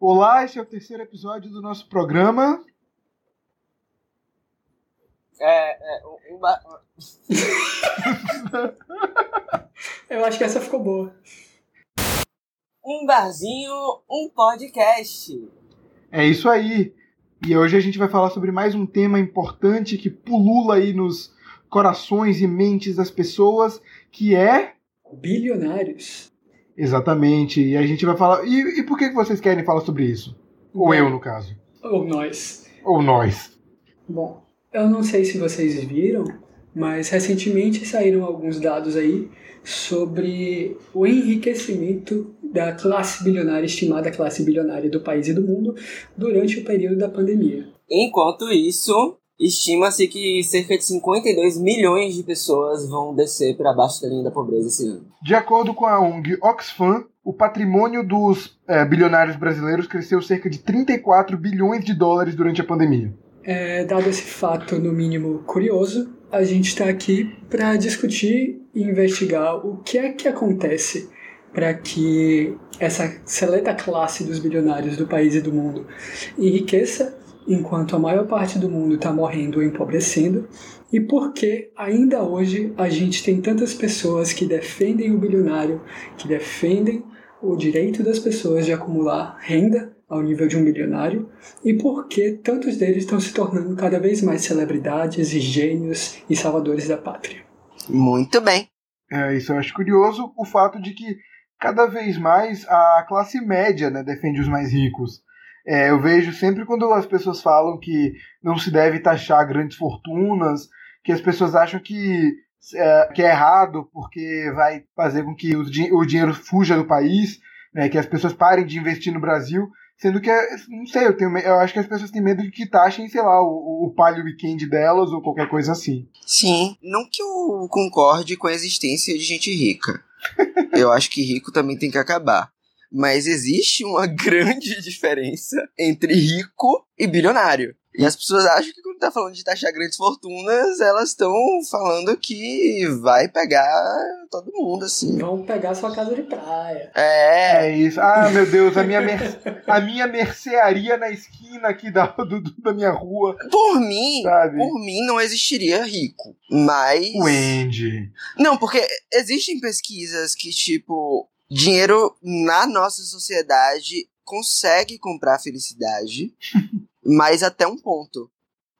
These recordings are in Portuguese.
Olá, esse é o terceiro episódio do nosso programa. É, é, um, um ba- Eu acho que essa ficou boa. um barzinho, um podcast. É isso aí. E hoje a gente vai falar sobre mais um tema importante que pulula aí nos corações e mentes das pessoas, que é Bilionários. Exatamente. E a gente vai falar. E, e por que que vocês querem falar sobre isso? Ou eu, no caso. Ou nós. Ou nós. Bom, eu não sei se vocês viram, mas recentemente saíram alguns dados aí sobre o enriquecimento da classe bilionária, estimada classe bilionária do país e do mundo, durante o período da pandemia. Enquanto isso, estima-se que cerca de 52 milhões de pessoas vão descer para baixo da linha da pobreza esse ano. De acordo com a ONG Oxfam, o patrimônio dos eh, bilionários brasileiros cresceu cerca de 34 bilhões de dólares durante a pandemia. É, dado esse fato, no mínimo curioso, a gente está aqui para discutir e investigar o que é que acontece para que essa seleta classe dos bilionários do país e do mundo enriqueça, enquanto a maior parte do mundo está morrendo ou empobrecendo, e por que ainda hoje a gente tem tantas pessoas que defendem o bilionário, que defendem o direito das pessoas de acumular renda ao nível de um bilionário, e por que tantos deles estão se tornando cada vez mais celebridades e gênios e salvadores da pátria. Muito bem. É, isso eu acho curioso, o fato de que cada vez mais a classe média né, defende os mais ricos. É, eu vejo sempre quando as pessoas falam que não se deve taxar grandes fortunas, que as pessoas acham que é, que é errado porque vai fazer com que o, di- o dinheiro fuja do país, né, que as pessoas parem de investir no Brasil, sendo que, é- não sei, eu, tenho, eu acho que as pessoas têm medo de que taxem, sei lá, o, o palio weekend delas ou qualquer coisa assim. Sim, não que eu concorde com a existência de gente rica. Eu acho que rico também tem que acabar. Mas existe uma grande diferença entre rico e bilionário. E as pessoas acham que quando tá falando de taxar grandes fortunas, elas estão falando que vai pegar todo mundo, assim. Vão pegar sua casa de praia. É, É isso. Ah, meu Deus, a minha, mer- a minha mercearia na esquina aqui da, do- do- da minha rua, por mim, sabe? por mim não existiria rico. Mas. O Andy. Não, porque existem pesquisas que, tipo, dinheiro na nossa sociedade consegue comprar felicidade, mas até um ponto.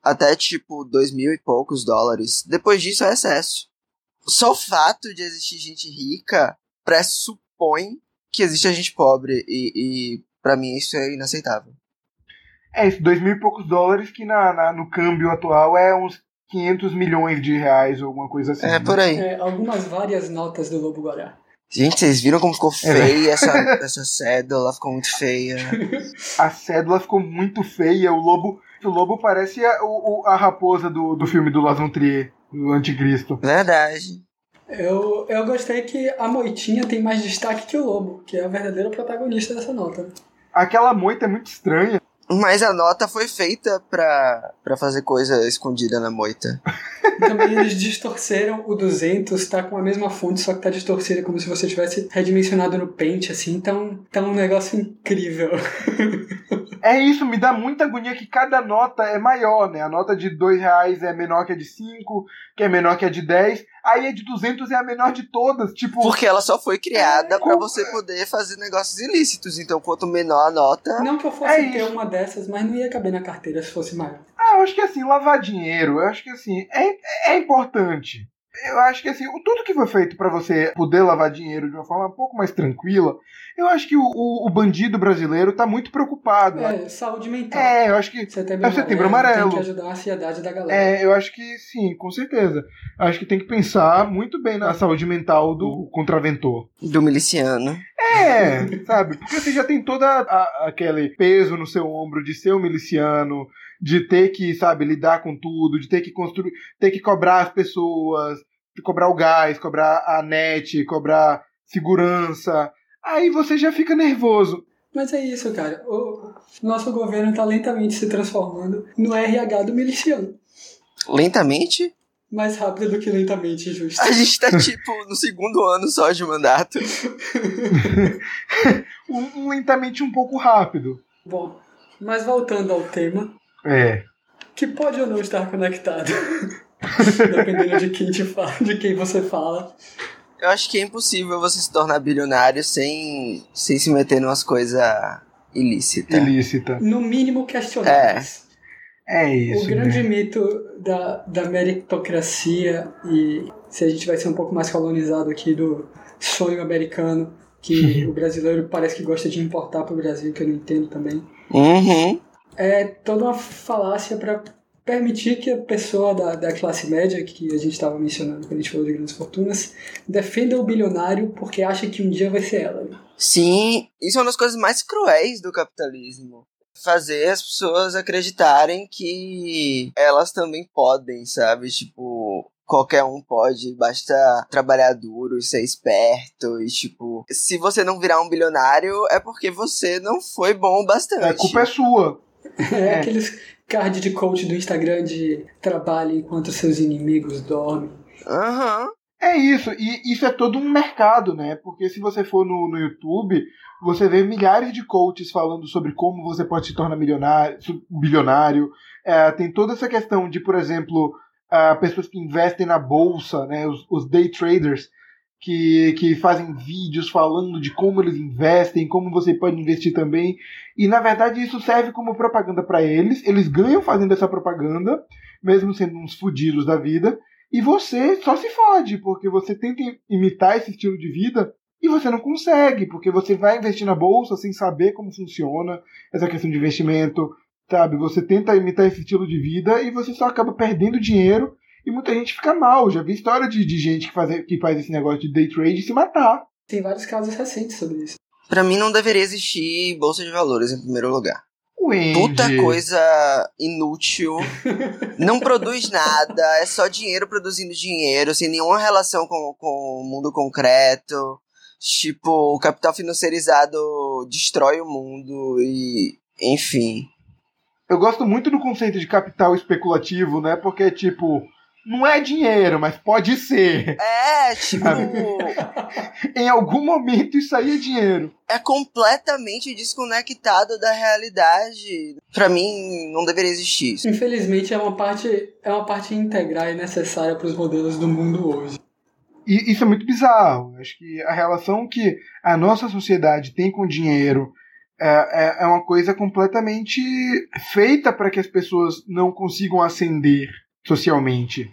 Até, tipo, dois mil e poucos dólares. Depois disso é excesso. Só o fato de existir gente rica pressupõe que existe gente pobre. E, e para mim isso é inaceitável. É isso, dois mil e poucos dólares, que na, na- no câmbio atual é uns 500 milhões de reais ou alguma coisa assim. É né? por aí. É, algumas várias notas do Lobo Guará. Gente, vocês viram como ficou É. feia essa, essa cédula? Ficou muito feia. A cédula ficou muito feia, o lobo. O lobo parece a, o- a raposa do, do filme do Las Von Trier, do Anticristo. Verdade. Eu, eu gostei que a Moitinha tem mais destaque que o Lobo, que é a verdadeira protagonista dessa nota. Aquela moita é muito estranha. Mas a nota foi feita pra, pra fazer coisa escondida na moita. Também eles distorceram o 200, tá com a mesma fonte, só que tá distorcida como se você tivesse redimensionado no Paint, assim, então tá um negócio incrível. É isso, me dá muita agonia que cada nota é maior, né? A nota de dois reais é menor que a de 5, que é menor que a de 10. Aí a de 200 é a menor de todas. Tipo, Porque ela só foi criada É, pra como- você poder fazer negócios ilícitos. Então, quanto menor a nota. Não que eu fosse É ter isso. uma dessas, mas não ia caber na carteira se fosse maior. Ah, eu acho que assim, lavar dinheiro, eu acho que assim, é, é importante. Eu acho que assim, o- tudo que foi feito pra você poder lavar dinheiro de uma forma um pouco mais tranquila, eu acho que o, o- o bandido brasileiro tá muito preocupado. É, saúde mental. É, eu acho que. Setembro, É Setembro Amarelo. Tem que ajudar a ansiedade da galera. É, eu acho que sim, com certeza. Acho que tem que pensar muito bem na saúde mental do contraventor. Do miliciano. É, sabe? Porque você já tem todo aquele peso no seu ombro de ser um miliciano, de ter que, sabe, lidar com tudo, de ter que construir, ter que cobrar as pessoas, de cobrar o gás, cobrar a net, cobrar segurança. Aí você já fica nervoso. Mas é isso, cara. O nosso governo tá lentamente se transformando no RH do miliciano. Lentamente? Mais rápido do que lentamente, justo. A gente tá, tipo, no segundo ano só de mandato. um lentamente um pouco rápido. Bom, mas voltando ao tema, É. que pode ou não estar conectado, dependendo de quem te fala, de quem você fala. Eu acho que é impossível você se tornar bilionário sem, sem se meter numas coisas ilícitas. Ilícita. No mínimo questionáveis. É isso. O grande né? mito da, da meritocracia e se a gente vai ser um pouco mais colonizado aqui do sonho americano, que o brasileiro parece que gosta de importar para o Brasil, que eu não entendo também, Uhum. é toda uma falácia para permitir que a pessoa da, da classe média, que a gente estava mencionando quando a gente falou de grandes fortunas, defenda o bilionário porque acha que um dia vai ser ela. Sim, isso é uma das coisas mais cruéis do capitalismo. Fazer as pessoas acreditarem que elas também podem, sabe? Tipo, qualquer um pode, basta trabalhar duro e ser esperto. E, tipo, se você não virar um bilionário, é porque você não foi bom o bastante. A culpa é sua. É, aqueles card de coach do Instagram de trabalhe enquanto seus inimigos dormem. Aham. É isso, e isso é todo um mercado, né? Porque se você for no, no YouTube, você vê milhares de coaches falando sobre como você pode se tornar milionário, bilionário. É, tem toda essa questão de, por exemplo, ah, pessoas que investem na bolsa, né? Os, os day traders, que, que fazem vídeos falando de como eles investem, como você pode investir também. E na verdade isso serve como propaganda para eles. Eles ganham fazendo essa propaganda, mesmo sendo uns fudidos da vida. E você só se fode, porque você tenta imitar esse estilo de vida e você não consegue, porque você vai investir na bolsa sem saber como funciona essa questão de investimento, sabe? Você tenta imitar esse estilo de vida e você só acaba perdendo dinheiro e muita gente fica mal. Já vi história de, de gente que faz, que faz esse negócio de day trade e se matar. Tem vários casos recentes sobre isso. Pra mim não deveria existir bolsa de valores em primeiro lugar. Wendy. Puta coisa inútil. Não produz nada. É só dinheiro produzindo dinheiro, sem nenhuma relação com, com o mundo concreto. Tipo, o capital financiarizado destrói o mundo e. Enfim. Eu gosto muito do conceito de capital especulativo, né? Porque, tipo, não é dinheiro, mas pode ser. É, tipo. Em algum momento isso aí é dinheiro. é completamente desconectado da realidade. Pra mim, não deveria existir isso. Infelizmente é uma parte é uma parte integral e necessária para os modelos do mundo hoje. E isso é muito bizarro. Acho que a relação que a nossa sociedade tem com o dinheiro é, é, é uma coisa completamente feita para que as pessoas não consigam ascender socialmente.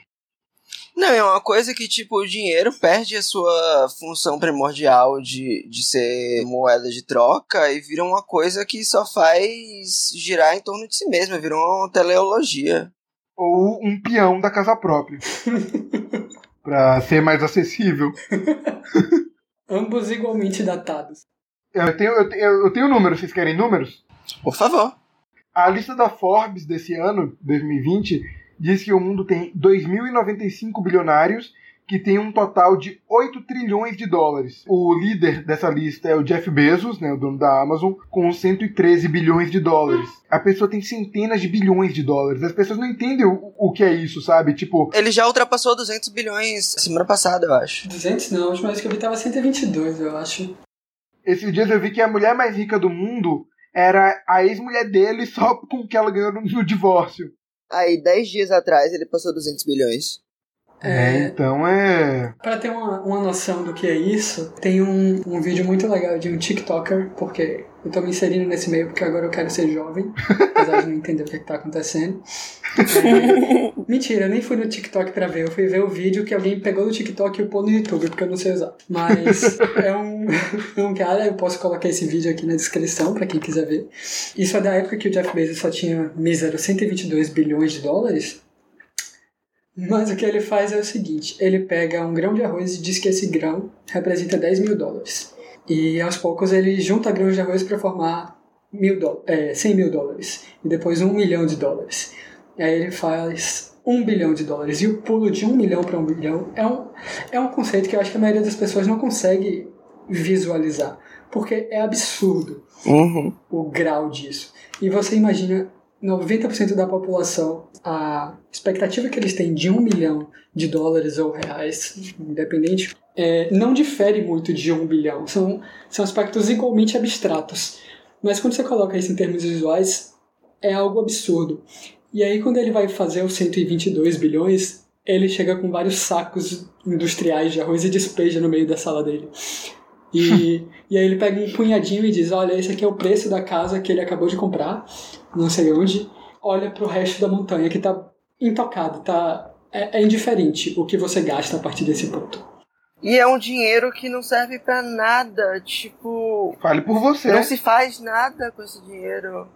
Não, é uma coisa que, tipo, o dinheiro perde a sua função primordial de, de ser moeda de troca e vira uma coisa que só faz girar em torno de si mesma, vira uma teleologia. Ou um peão da casa própria. para ser mais acessível. Ambos igualmente datados. Eu tenho, eu, tenho, eu tenho números, vocês querem números? Por favor. A lista da Forbes desse ano, 2020, diz que o mundo tem 2.095 bilionários que tem um total de 8 trilhões de dólares. O líder dessa lista é o Jeff Bezos, né, o dono da Amazon, com 113 bilhões de dólares. A pessoa tem centenas de bilhões de dólares. As pessoas não entendem o, o que é isso, sabe? Tipo, Ele já ultrapassou 200 bilhões semana passada, eu acho. 200 não, a última vez que eu vi tava 122, eu acho. esses dias eu vi que a mulher mais rica do mundo era a ex-mulher dele só com o que ela ganhou no, no divórcio. Aí, 10 dias atrás, ele passou 200 bilhões. É, Então é. Pra ter uma, uma noção do que é isso, tem um, um vídeo muito legal de um TikToker, porque eu tô me inserindo nesse meio porque agora eu quero ser jovem, apesar de não entender o que, é que tá acontecendo. É, mentira, eu nem fui no TikTok pra ver, eu fui ver o vídeo que alguém pegou do TikTok e pôs no YouTube, porque eu não sei usar. Mas é um, é um cara, eu posso colocar esse vídeo aqui na descrição pra quem quiser ver. Isso é da época que o Jeff Bezos só tinha mísero 122 bilhões de dólares. Mas o que ele faz é o seguinte: ele pega um grão de arroz e diz que esse grão representa 10 mil dólares. E aos poucos ele junta grãos de arroz para formar mil do, é, 100 mil dólares. E depois um milhão de dólares. E aí ele faz um bilhão de dólares. E o pulo de um milhão para um bilhão é um, é um conceito que eu acho que a maioria das pessoas não consegue visualizar. Porque é absurdo Uhum. o grau disso. E você imagina 90% da população, a expectativa que eles têm de um milhão de dólares ou reais, independente, é, não difere muito de um bilhão. São, são aspectos igualmente abstratos. Mas quando você coloca isso em termos visuais, é algo absurdo. E aí, quando ele vai fazer os 122 bilhões, ele chega com vários sacos industriais de arroz e despeja no meio da sala dele. E, e aí ele pega um punhadinho e diz: Olha, esse aqui é o preço da casa que ele acabou de comprar, não sei onde. Olha pro resto da montanha que tá intocado, tá, é, é indiferente o que você gasta a partir desse ponto. E é um dinheiro que não serve para nada, tipo. Fale por você. Não se faz nada com esse dinheiro.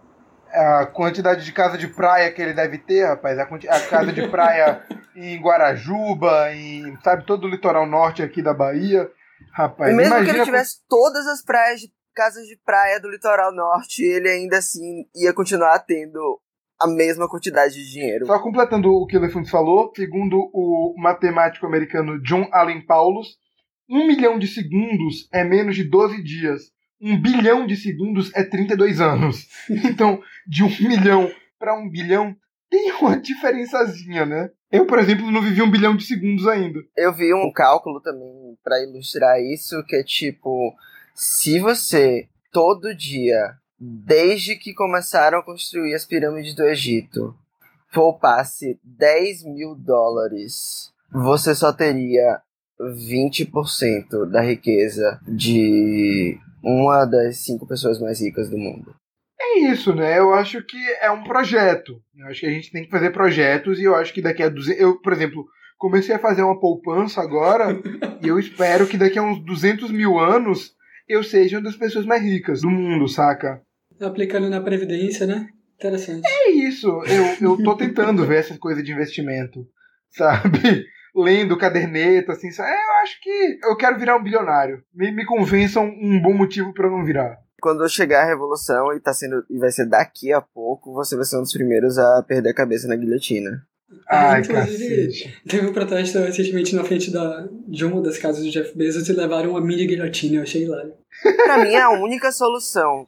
A quantidade de casa de praia que ele deve ter, rapaz, a, a casa de praia em Guarajuba, em, sabe, todo o litoral norte aqui da Bahia. Rapaz, Mesmo que ele tivesse todas as praias de casas de praia do litoral norte, ele ainda assim ia continuar tendo a mesma quantidade de dinheiro. Só completando o que o Elefantes falou, segundo o matemático americano John Allen Paulus, um milhão de segundos é menos de 12 dias. Um bilhão de segundos é 32 anos. Então, de um milhão para um bilhão, tem uma diferençazinha, né? Eu, por exemplo, não vivi um bilhão de segundos ainda. Eu vi um cálculo também para ilustrar isso, que é tipo, se você todo dia, desde que começaram a construir as pirâmides do Egito, poupasse 10 mil dólares, você só teria 20% da riqueza de uma das cinco pessoas mais ricas do mundo. É isso, né? Eu acho que é um projeto. Eu acho que a gente tem que fazer projetos e eu acho que daqui a 200... Eu, por exemplo, comecei a fazer uma poupança agora e eu espero que daqui a uns 200 mil anos eu seja uma das pessoas mais ricas do mundo, saca? Aplicando na Previdência, né? Interessante. É isso. Eu, eu tô tentando ver essa coisa de investimento, sabe? Lendo caderneta, assim. Eu acho que eu quero virar um bilionário. Me, me convençam um bom motivo para não virar. Quando chegar a revolução e tá sendo e vai ser daqui a pouco, você vai ser um dos primeiros a perder a cabeça na guilhotina. Ai, Inclusive, cacete. teve um protesto recentemente na frente da, de uma das casas do Jeff Bezos e levaram uma mini guilhotina, eu achei hilário. Pra mim é a única solução.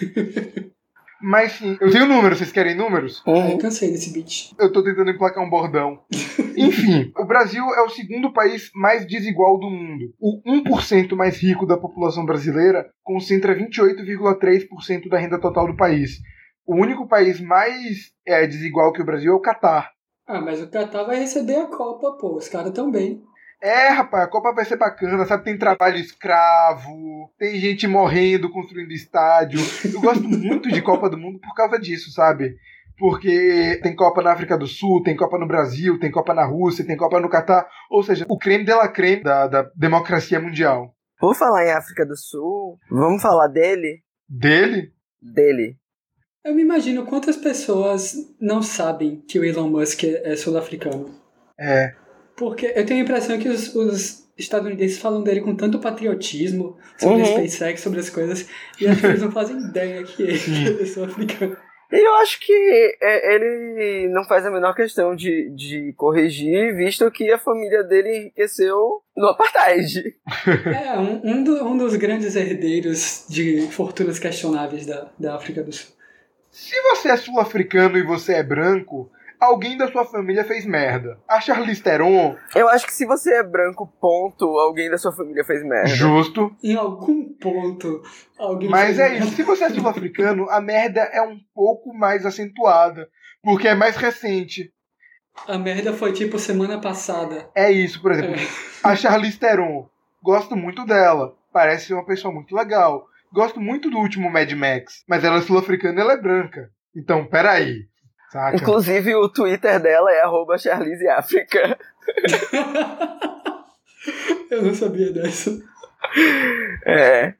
Mas sim, eu tenho números, vocês querem números? Ai, eu cansei desse beat. Eu tô tentando emplacar um bordão. Enfim, o Brasil é o segundo país mais desigual do mundo. O 1% mais rico da população brasileira concentra 28,3% da renda total do país. O único país mais é, desigual que o Brasil é o Catar. Ah, mas o Qatar vai receber a Copa, pô. Os caras tão bem. É, rapaz, a Copa vai ser bacana, sabe? Tem trabalho escravo, tem gente morrendo construindo estádio. Eu gosto muito de Copa do Mundo por causa disso, sabe? Porque tem Copa na África do Sul, tem Copa no Brasil, tem Copa na Rússia, tem Copa no Catar. Ou seja, o creme de la creme da, da democracia mundial. Por falar em África do Sul, vamos falar dele? Dele? Dele. Eu me imagino quantas pessoas não sabem que o Elon Musk é sul-africano. É. Porque eu tenho a impressão que os, os estadunidenses falam dele com tanto patriotismo sobre Uhum. SpaceX, sobre as coisas, e acho que eles não fazem ideia que ele é sul-africano. E eu acho que é, ele não faz a menor questão de, de corrigir, visto que a família dele enriqueceu no apartheid. É, um, um, do- um dos grandes herdeiros de fortunas questionáveis da, da África do Sul. Se você é sul-africano e você é branco, alguém da sua família fez merda. A Charlize Theron, Eu acho que se você é branco, ponto, alguém da sua família fez merda. justo. Em algum ponto, alguém. Mas fez é merda. isso. Se você é sul-africano, a merda é um pouco mais acentuada. Porque é mais recente. A merda foi tipo semana passada. É isso, por exemplo. A Charlize Theron. Gosto muito dela. Parece ser uma pessoa muito legal. Gosto muito do último Mad Max. Mas ela é sul-africana e ela é branca. Então, peraí. Saca? Inclusive, o Twitter dela é arroba Charlize África. Eu não sabia dessa. É.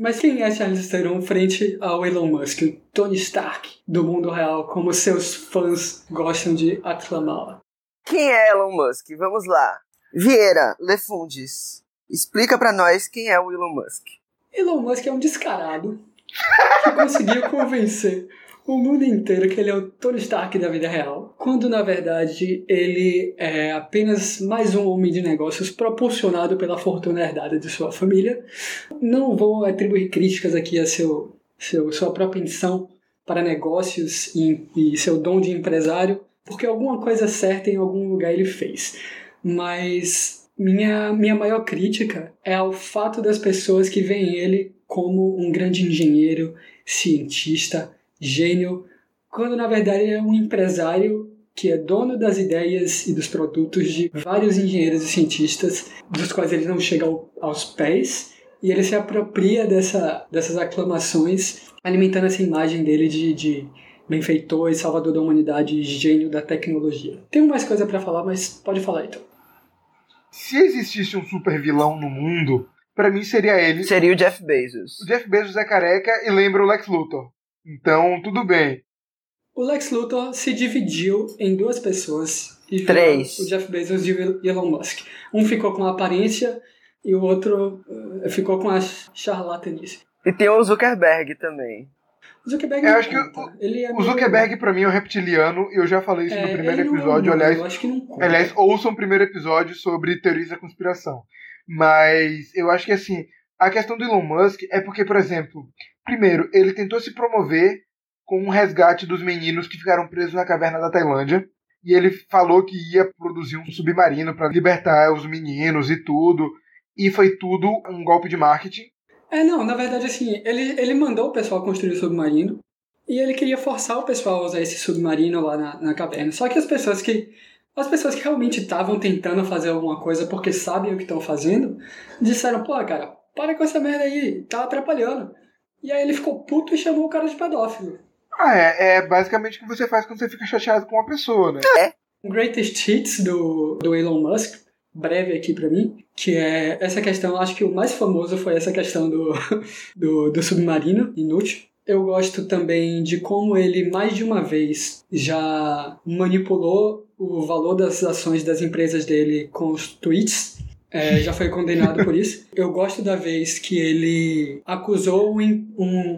Mas quem é Charles Theron frente ao Elon Musk, o Tony Stark do mundo real, como seus fãs gostam de aclamá-la? Quem é Elon Musk? Vamos lá. Vieira, Lefundes, explica pra nós quem é o Elon Musk. Elon Musk é um descarado que conseguiu convencer o mundo inteiro que ele é o Tony Stark da vida real, quando na verdade ele é apenas mais um homem de negócios propulsionado pela fortuna herdada de sua família. Não vou atribuir críticas aqui a seu, seu sua propensão para negócios e, e seu dom de empresário, porque alguma coisa certa em algum lugar ele fez. Mas minha, minha maior crítica é ao fato das pessoas que veem ele como um grande engenheiro, cientista, gênio, quando na verdade ele é um empresário que é dono das ideias e dos produtos de vários engenheiros e cientistas, dos quais ele não chega ao, aos pés, e ele se apropria dessa, dessas aclamações, alimentando essa imagem dele de, de benfeitor e salvador da humanidade, gênio da tecnologia. Tenho mais coisa para falar, mas pode falar então. Se existisse um super vilão no mundo, para mim seria ele. Seria o Jeff Bezos. O Jeff Bezos é careca e lembra o Lex Luthor. Então, tudo bem. O Lex Luthor se dividiu em duas pessoas. E Três. O Jeff Bezos e o Elon Musk. Um ficou com a aparência e o outro uh, ficou com a charlatanice. E tem o Zuckerberg também. O Zuckerberg Eu acho que o- ele é O meio- Zuckerberg, pra mim, é um reptiliano. Eu já falei isso é, no primeiro é episódio. humano, aliás, eu acho que não conta. aliás, ouçam o primeiro episódio sobre teorias da conspiração. Mas eu acho que, assim, a questão do Elon Musk é porque, por exemplo, primeiro, ele tentou se promover com um resgate dos meninos que ficaram presos na caverna da Tailândia. E ele falou que ia produzir um submarino para libertar os meninos e tudo. E foi tudo um golpe de marketing. É, não, na verdade, assim, ele, ele mandou o pessoal construir o submarino e ele queria forçar o pessoal a usar esse submarino lá na, na caverna. Só que as pessoas que. As pessoas que realmente estavam tentando fazer alguma coisa porque sabem o que estão fazendo, disseram, pô, cara, para com essa merda aí, tá atrapalhando. E aí ele ficou puto e chamou o cara de pedófilo. Ah, é, é basicamente o que você faz quando você fica chateado com uma pessoa, né? Um greatest hits do, do Elon Musk, breve aqui pra mim, que é essa questão, acho que o mais famoso foi essa questão do, do, do submarino inútil. Eu gosto também de como ele, mais de uma vez, já manipulou o valor das ações das empresas dele com os tweets. É, já foi condenado por isso. Eu gosto da vez que ele acusou um, em-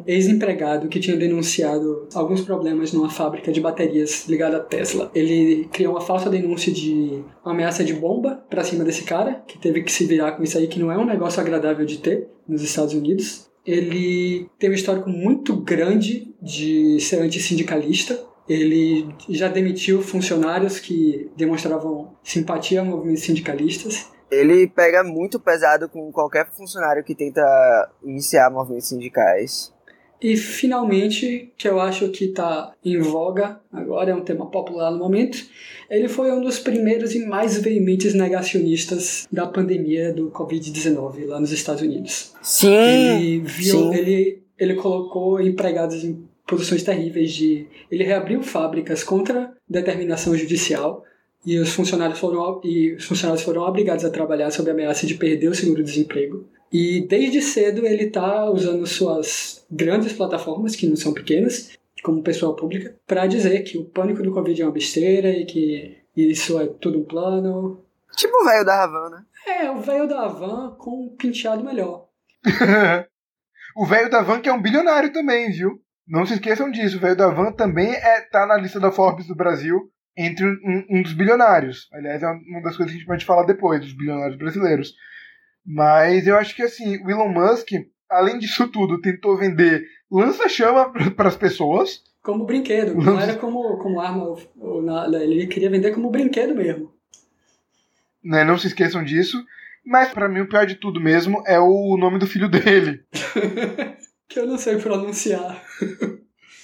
ex-empregado que tinha denunciado alguns problemas numa fábrica de baterias ligada à Tesla. Ele criou uma falsa denúncia de ameaça de bomba pra cima desse cara, que teve que se virar com isso aí, que não é um negócio agradável de ter nos Estados Unidos. Ele tem um histórico muito grande de ser antissindicalista. Ele já demitiu funcionários que demonstravam simpatia a movimentos sindicalistas. Ele pega muito pesado com qualquer funcionário que tenta iniciar movimentos sindicais. E finalmente, que eu acho que está em voga agora, é um tema popular no momento, ele foi um dos primeiros e mais veementes negacionistas da pandemia do Covid-19 lá nos Estados Unidos. Sim, Ele viu, sim. ele, ele colocou empregados em posições terríveis de. Ele reabriu fábricas contra determinação judicial e os funcionários foram e os funcionários foram obrigados a trabalhar sob a ameaça de perder o seguro-desemprego. E desde cedo ele está usando suas grandes plataformas, que não são pequenas, como pessoa pública, para dizer que o pânico do Covid é uma besteira e que isso é tudo um plano. tipo o velho da Havana. É, o velho da Havan com um penteado melhor. o velho da Van que é um bilionário também, viu? Não se esqueçam disso. O velho da Van também é, tá na lista da Forbes do Brasil entre um, um dos bilionários. Aliás, é uma das coisas que a gente pode falar depois, dos bilionários brasileiros. Mas eu acho que assim, o Elon Musk, além disso tudo, tentou vender lança-chama para as pessoas. Como brinquedo, não era como, como arma nada. Ele queria vender como brinquedo mesmo. Né? Não se esqueçam disso. Mas para mim o pior de tudo mesmo é o nome do filho dele. que eu não sei pronunciar.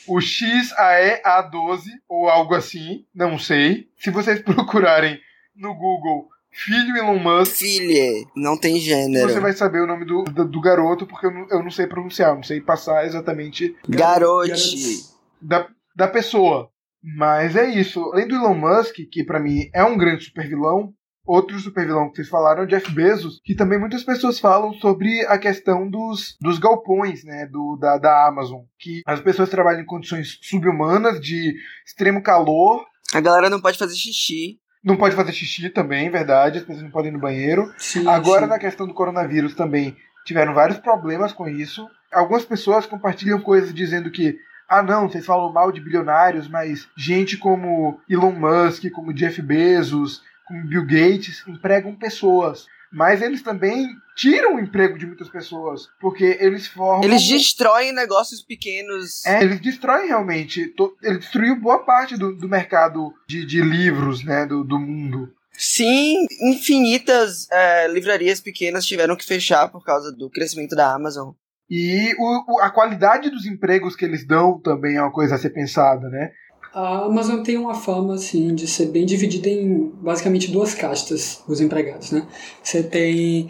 O XAEA12 ou algo assim, não sei. Se vocês procurarem no Google filho Elon Musk, Filha, não tem gênero. você vai saber o nome do, do, do garoto, porque eu não, eu não sei pronunciar, não sei passar exatamente Garote. da, da pessoa. Mas é isso. Além do Elon Musk, que pra mim é um grande supervilão, outro supervilão que vocês falaram é o Jeff Bezos, que também muitas pessoas falam sobre a questão dos, dos galpões, né, do, da, da Amazon, que as pessoas trabalham em condições subhumanas, de extremo calor, A galera não pode fazer xixi. não pode fazer xixi também, verdade, as pessoas não podem ir no banheiro. Sim, Agora, sim. na questão do coronavírus também, tiveram vários problemas com isso. Algumas pessoas compartilham coisas dizendo que, ah, não, vocês falam mal de bilionários, mas gente como Elon Musk, como Jeff Bezos, como Bill Gates, empregam pessoas. Mas eles também tiram o emprego de muitas pessoas, porque eles formam. Eles destroem negócios pequenos. É, eles destroem realmente. Ele destruiu boa parte do, do mercado de, de livros, né, do, do mundo. Sim, infinitas é, livrarias pequenas tiveram que fechar por causa do crescimento da Amazon. E o, a qualidade dos empregos que eles dão também é uma coisa a ser pensada, né? A Amazon tem uma fama, assim, de ser bem dividida em basicamente duas castas, os empregados, né? Você tem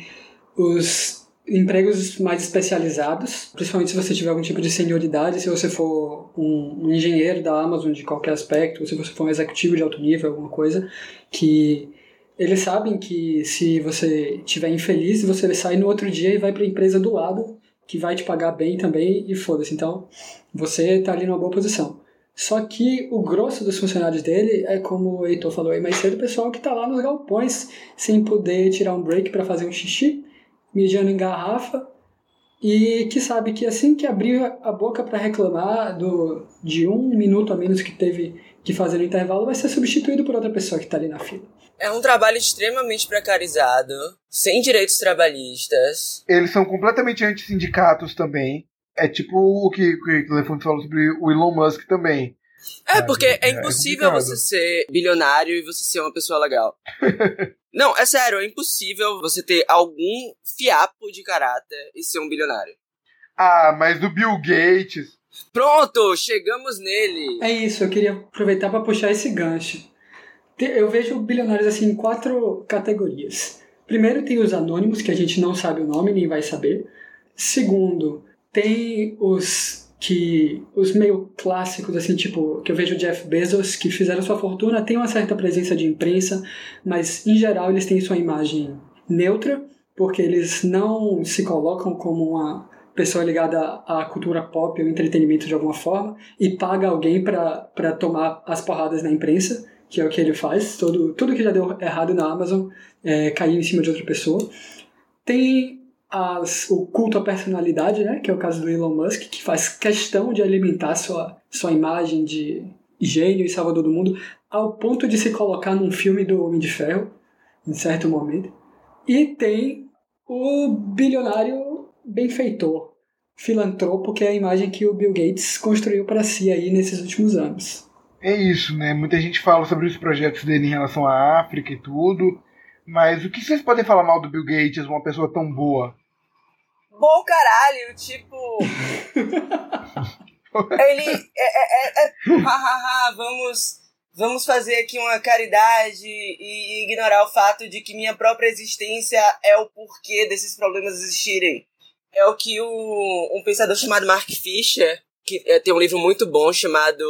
os empregos mais especializados, principalmente se você tiver algum tipo de senioridade, se você for um, um engenheiro da Amazon de qualquer aspecto, ou se você for um executivo de alto nível, alguma coisa, que eles sabem que se você estiver infeliz, você sai no outro dia e vai para a empresa do lado, que vai te pagar bem também, e foda-se. Então, você está ali numa boa posição. Só que o grosso dos funcionários dele é, como o Heitor falou aí mais cedo, o pessoal que está lá nos galpões, sem poder tirar um break para fazer um xixi, mijando em garrafa, e que sabe que assim que abrir a boca para reclamar do, de um minuto a menos que teve que fazer no intervalo, vai ser substituído por outra pessoa que está ali na fila. É um trabalho extremamente precarizado, sem direitos trabalhistas. Eles são completamente anti-sindicatos também. É tipo o que, o Elefante falou sobre o Elon Musk também. É, porque é, é impossível é você ser bilionário e você ser uma pessoa legal. Não, é sério, é impossível você ter algum fiapo de caráter e ser um bilionário. Ah, mas do Bill Gates. Pronto, chegamos nele. É isso, eu queria aproveitar para puxar esse gancho. Eu vejo bilionários assim em quatro categorias. Primeiro tem os anônimos, que a gente não sabe o nome, nem vai saber. Segundo, tem os que os meio clássicos assim, tipo, que eu vejo Jeff Bezos que fizeram sua fortuna, tem uma certa presença de imprensa, mas em geral eles têm sua imagem neutra, porque eles não se colocam como uma pessoa ligada à cultura pop ou entretenimento de alguma forma e paga alguém para tomar as porradas na imprensa, que é o que ele faz. Todo, tudo que já deu errado na Amazon é, caiu em cima de outra pessoa. Tem as, o culto à personalidade, né, que é o caso do Elon Musk, que faz questão de alimentar sua, sua imagem de gênio e salvador do mundo, ao ponto de se colocar num filme do Homem de Ferro, em certo momento. E tem o bilionário benfeitor, filantropo, que é a imagem que o Bill Gates construiu para si aí nesses últimos anos. É isso, né? Muita gente fala sobre os projetos dele em relação à África e tudo. Mas o que vocês podem falar mal do Bill Gates, uma pessoa tão boa? Bom caralho, tipo. ele. É, é, é, é vamos. Vamos fazer aqui uma caridade e ignorar o fato de que minha própria existência é o porquê desses problemas existirem. É o que o, um pensador chamado Mark Fisher, que é, tem um livro muito bom chamado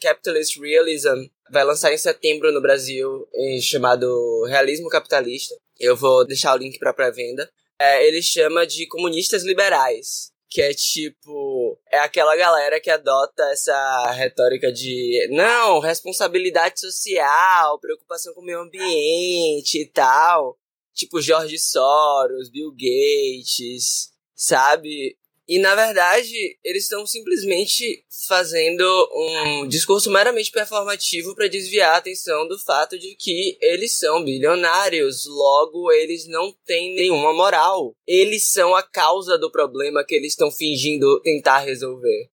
Capitalist Realism, vai lançar em setembro no Brasil, chamado Realismo Capitalista. Eu vou deixar o link para pré-venda. É, ele chama de comunistas liberais, que é tipo é aquela galera que adota essa retórica de não responsabilidade social, preocupação com o meio ambiente e tal, tipo George Soros, Bill Gates, sabe? E na verdade, eles estão simplesmente fazendo um discurso meramente performativo para desviar a atenção do fato de que eles são bilionários, logo eles não têm nenhuma moral. Eles são a causa do problema que eles estão fingindo tentar resolver.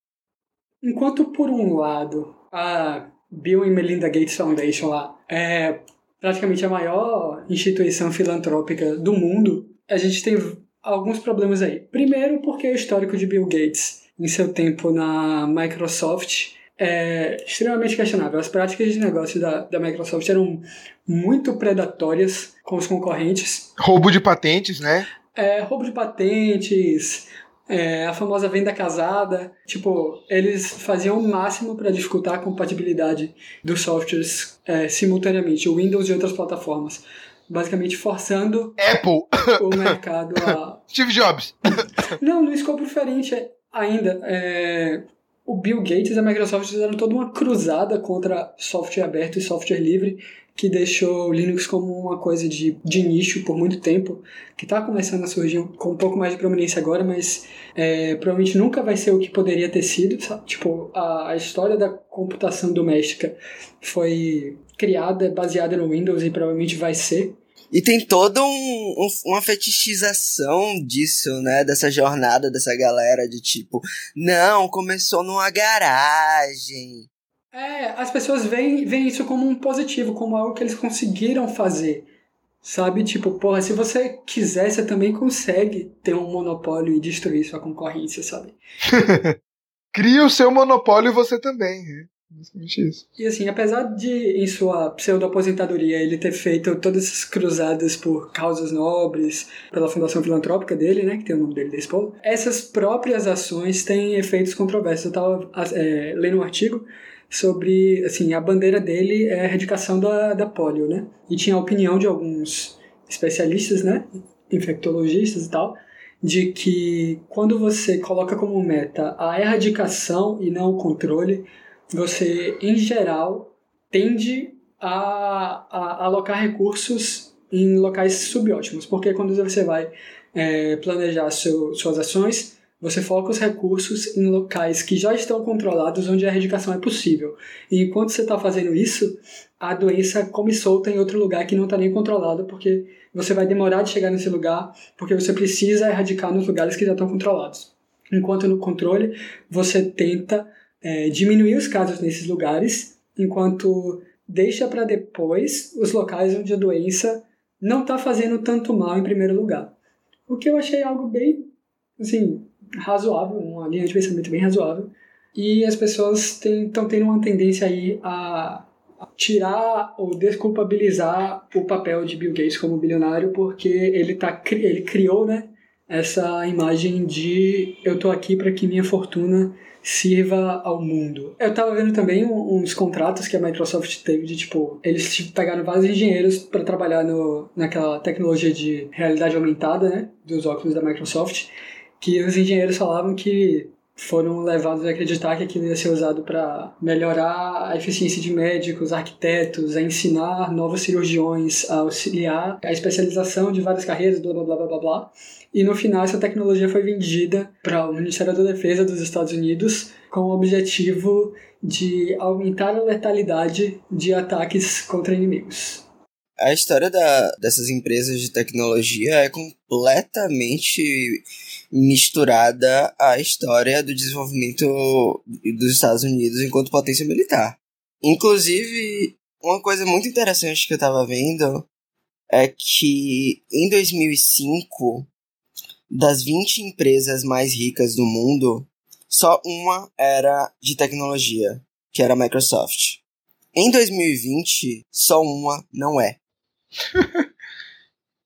Enquanto por um lado, a Bill e Melinda Gates Foundation lá é praticamente a maior instituição filantrópica do mundo, a gente tem alguns problemas aí. Primeiro, porque o histórico de Bill Gates em seu tempo na Microsoft é extremamente questionável. As práticas de negócio da, da Microsoft eram muito predatórias com os concorrentes. Roubo de patentes, né? É, roubo de patentes, é, a famosa venda casada. Tipo, eles faziam o máximo para dificultar a compatibilidade dos softwares é, simultaneamente, o Windows e outras plataformas basicamente forçando Apple o mercado a. Steve Jobs. Não, no escopo diferente ainda. É... O Bill Gates e a Microsoft fizeram toda uma cruzada contra software aberto e software livre, que deixou o Linux como uma coisa de, de nicho por muito tempo, que está começando a surgir com um pouco mais de prominência agora, mas é, provavelmente nunca vai ser o que poderia ter sido. Sabe? Tipo, a, a história da computação doméstica foi criada baseada no Windows e provavelmente vai ser. E tem toda um, um, uma fetichização disso, né? Dessa jornada dessa galera de tipo, não, começou numa garagem. É, as pessoas veem, veem isso como um positivo, como algo que eles conseguiram fazer. Sabe? Tipo, porra, se você quiser, você também consegue ter um monopólio e destruir sua concorrência, sabe? Cria o seu monopólio você também. né? Basicamente isso. E assim, apesar de, em sua pseudo-aposentadoria, ele ter feito todas essas cruzadas por causas nobres, pela fundação filantrópica dele, né, que tem o nome dele da esposa, essas próprias ações têm efeitos controversos. Eu estava é, lendo um artigo sobre, assim, a bandeira dele é a erradicação da, da polio, né, e tinha a opinião de alguns especialistas, né, infectologistas e tal, de que quando você coloca como meta a erradicação e não o controle, você, em geral, tende a, a alocar recursos em locais subótimos, porque quando você vai é, planejar seu, suas ações, você foca os recursos em locais que já estão controlados, onde a erradicação é possível. E enquanto você está fazendo isso, a doença come solta em outro lugar que não está nem controlado, porque você vai demorar de chegar nesse lugar, porque você precisa erradicar nos lugares que já estão controlados. Enquanto no controle, você tenta é, diminuir os casos nesses lugares, enquanto deixa para depois os locais onde a doença não está fazendo tanto mal em primeiro lugar. O que eu achei algo bem, assim, razoável, uma linha de pensamento bem razoável. E as pessoas estão tendo uma tendência aí a tirar ou desculpabilizar o papel de Bill Gates como bilionário porque ele tá ele criou, né, essa imagem de eu tô aqui para que minha fortuna sirva ao mundo. Eu tava vendo também uns contratos que a Microsoft teve de tipo, eles pegaram vários engenheiros para trabalhar no, naquela tecnologia de realidade aumentada, né, dos óculos da Microsoft, que os engenheiros falavam que foram levados a acreditar que aquilo ia ser usado para melhorar a eficiência de médicos, arquitetos, a ensinar novos cirurgiões, a auxiliar a especialização de várias carreiras, blá blá blá blá blá. E no final essa tecnologia foi vendida para o Ministério da Defesa dos Estados Unidos com o objetivo de aumentar a letalidade de ataques contra inimigos. A história da, dessas empresas de tecnologia é completamente misturada à história do desenvolvimento dos Estados Unidos enquanto potência militar. Inclusive, uma coisa muito interessante que eu estava vendo é que em 2005, das 20 empresas mais ricas do mundo, só uma era de tecnologia, que era a Microsoft. Em 2020, só uma não é.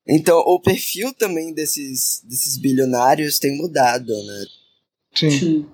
então, o perfil também desses, desses bilionários tem mudado, né? Sim. Sim.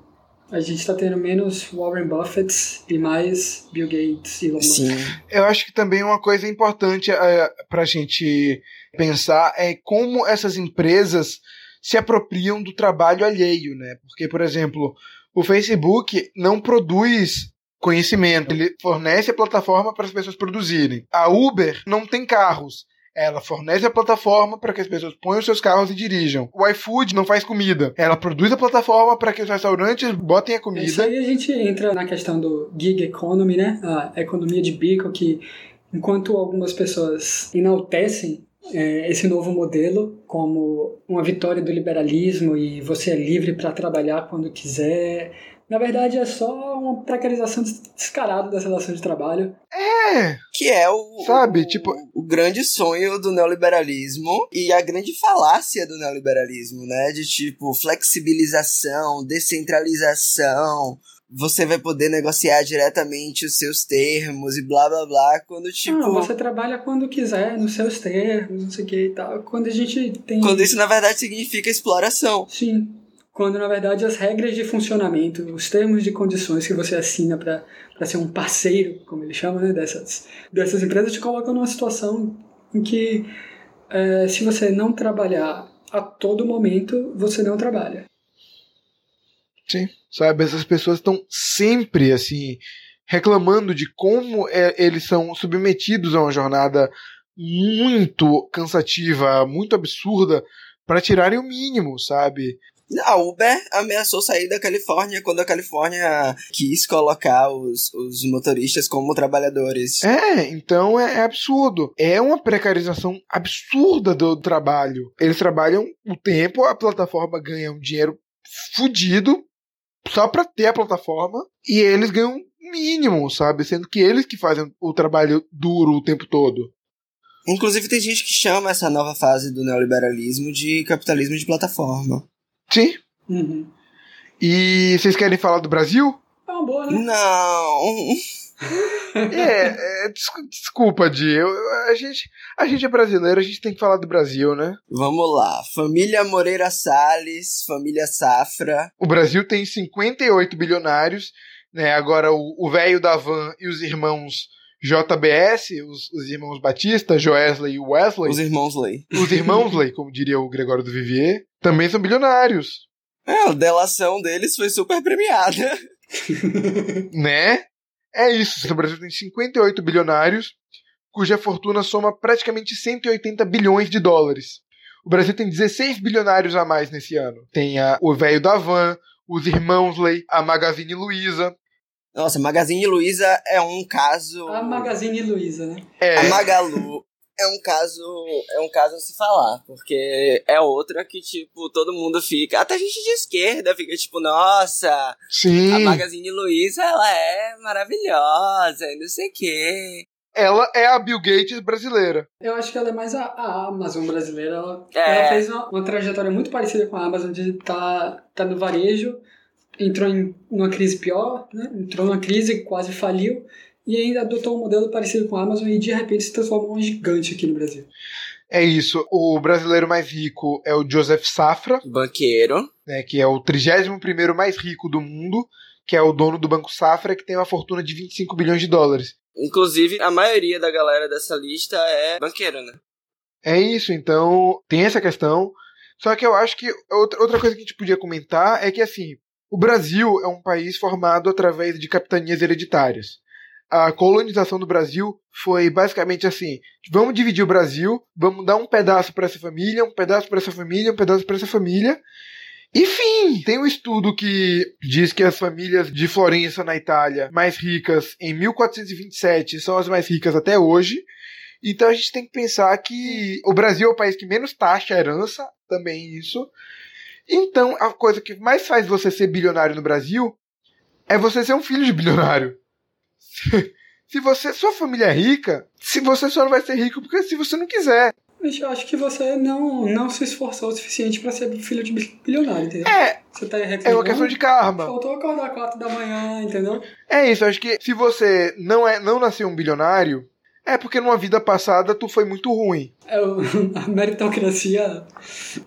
A gente está tendo menos Warren Buffett e mais Bill Gates e Elon Musk. Sim. Eu acho que também uma coisa importante é, para a gente pensar é como essas empresas se apropriam do trabalho alheio, né? Porque, por exemplo, o Facebook não produz conhecimento, ele fornece a plataforma para as pessoas produzirem. A Uber não tem carros. Ela fornece a plataforma para que as pessoas ponham seus carros e dirijam. O iFood não faz comida. Ela produz a plataforma para que os restaurantes botem a Isso comida. aí a gente entra na questão do gig economy, né? A economia de bico, que enquanto algumas pessoas enaltecem é, esse novo modelo como uma vitória do liberalismo e você é livre para trabalhar quando quiser, na verdade é só uma precarização descarada das relações de trabalho. É, Que é o, Sabe, o, tipo- o grande sonho do neoliberalismo e a grande falácia do neoliberalismo, né? De tipo, flexibilização, descentralização, você vai poder negociar diretamente os seus termos e blá blá blá, quando tipo. Não, você trabalha quando quiser, nos seus termos, não sei o que e tal. Quando a gente tem. Quando isso na verdade significa exploração. Sim. Quando na verdade as regras de funcionamento, os termos de condições que você assina para ser um parceiro, como ele chama, né, dessas, dessas empresas, te colocam numa situação em que é, se você não trabalhar a todo momento, você não trabalha. Sim. Sabe, essas pessoas estão sempre assim reclamando de como é, eles são submetidos a uma jornada muito cansativa, muito absurda para tirarem o mínimo, sabe? A Uber ameaçou sair da Califórnia quando a Califórnia quis colocar os, os motoristas como trabalhadores. É, então é, é absurdo. É uma precarização absurda do trabalho. Eles trabalham o tempo, a plataforma ganha um dinheiro fudido só pra ter a plataforma e eles ganham mínimo, sabe? Sendo que eles que fazem o trabalho duro o tempo todo. Inclusive, tem gente que chama essa nova fase do neoliberalismo de capitalismo de plataforma. Sim. Uhum. E vocês querem falar do Brasil? É uma boa, né? Não. É, é, des- desculpa, Di. eu- a, gente, a gente é brasileiro, a gente tem que falar do Brasil, né? Vamos lá. Família Moreira Salles, família Safra. O Brasil tem 58 bilionários, né? Agora o o velho da van e os irmãos JBS, os, os irmãos Batista, Joesley e Wesley, Os irmãos Lei. os irmãos Ley, como diria o Gregório do Vivier, também são bilionários, É, a delação deles foi super premiada. né? É isso. O Brasil tem 58 bilionários, cuja fortuna soma praticamente 180 bilhões de dólares. O Brasil tem 16 bilionários a mais nesse ano. Tem a, o velho da van, os irmãos Ley, a Magazine Luiza. Nossa, Magazine Luiza é um caso. A Magazine Luiza, né? É, A Magalu é um caso. É um caso a se falar. Porque é outra que, tipo, todo mundo fica. Até gente de esquerda fica, tipo, nossa, sim. a Magazine Luiza, ela é maravilhosa e não sei o quê. Ela é a Bill Gates brasileira. Eu acho que ela é mais a, a Amazon brasileira. Ela, É. ela fez uma, uma trajetória muito parecida com a Amazon de tá, tá no varejo, entrou em uma crise pior, né? entrou numa crise, quase faliu, e ainda adotou um modelo parecido com a Amazon e de repente se transformou em um gigante aqui no Brasil. É isso. O brasileiro mais rico é o Joseph Safra, Banqueiro. né, que é o 31º mais rico do mundo, que é o dono do Banco Safra, que tem uma fortuna de 25 bilhões de dólares. Inclusive, a maioria da galera dessa lista é banqueiro, né? É isso, então tem essa questão. Só que eu acho que outra, outra coisa que a gente podia comentar é que assim, o Brasil é um país formado através de capitanias hereditárias. A colonização do Brasil foi basicamente assim: vamos dividir o Brasil, vamos dar um pedaço para essa família, um pedaço para essa família, um pedaço para essa família. E fim! Tem um estudo que diz que as famílias de Florença, na Itália, mais ricas em 1427 são as mais ricas até hoje. Então a gente tem que pensar que o Brasil é o país que menos taxa a herança, também isso. Então a coisa que mais faz você ser bilionário no Brasil é você ser um filho de bilionário. Se você, sua família é rica, se você só não vai ser rico porque se você não quiser. Mas eu acho que você não, não se esforçou o suficiente pra ser filho de bilionário, entendeu? É, Você tá é uma questão de karma. Faltou acordar 4 da manhã, entendeu? É isso, acho que se você não é, não nasceu um bilionário, é porque numa vida passada tu foi muito ruim. É a meritocracia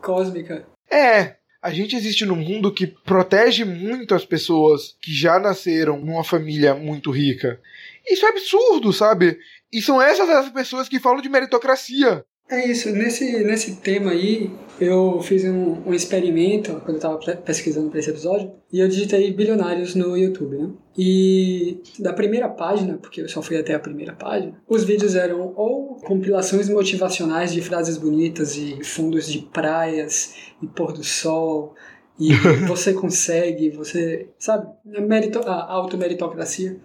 cósmica. É, a gente existe num mundo que protege muito as pessoas que já nasceram numa família muito rica. Isso é absurdo, sabe? E são essas as pessoas que falam de meritocracia. É isso, nesse, nesse tema aí, eu fiz um, um experimento quando eu tava pre- pesquisando para esse episódio, e eu digitei bilionários no YouTube, né? E da primeira página, porque eu só fui até a primeira página, os vídeos eram ou compilações motivacionais de frases bonitas e fundos de praias e pôr do sol, e você consegue, você, sabe, a, merito, a automeritocracia,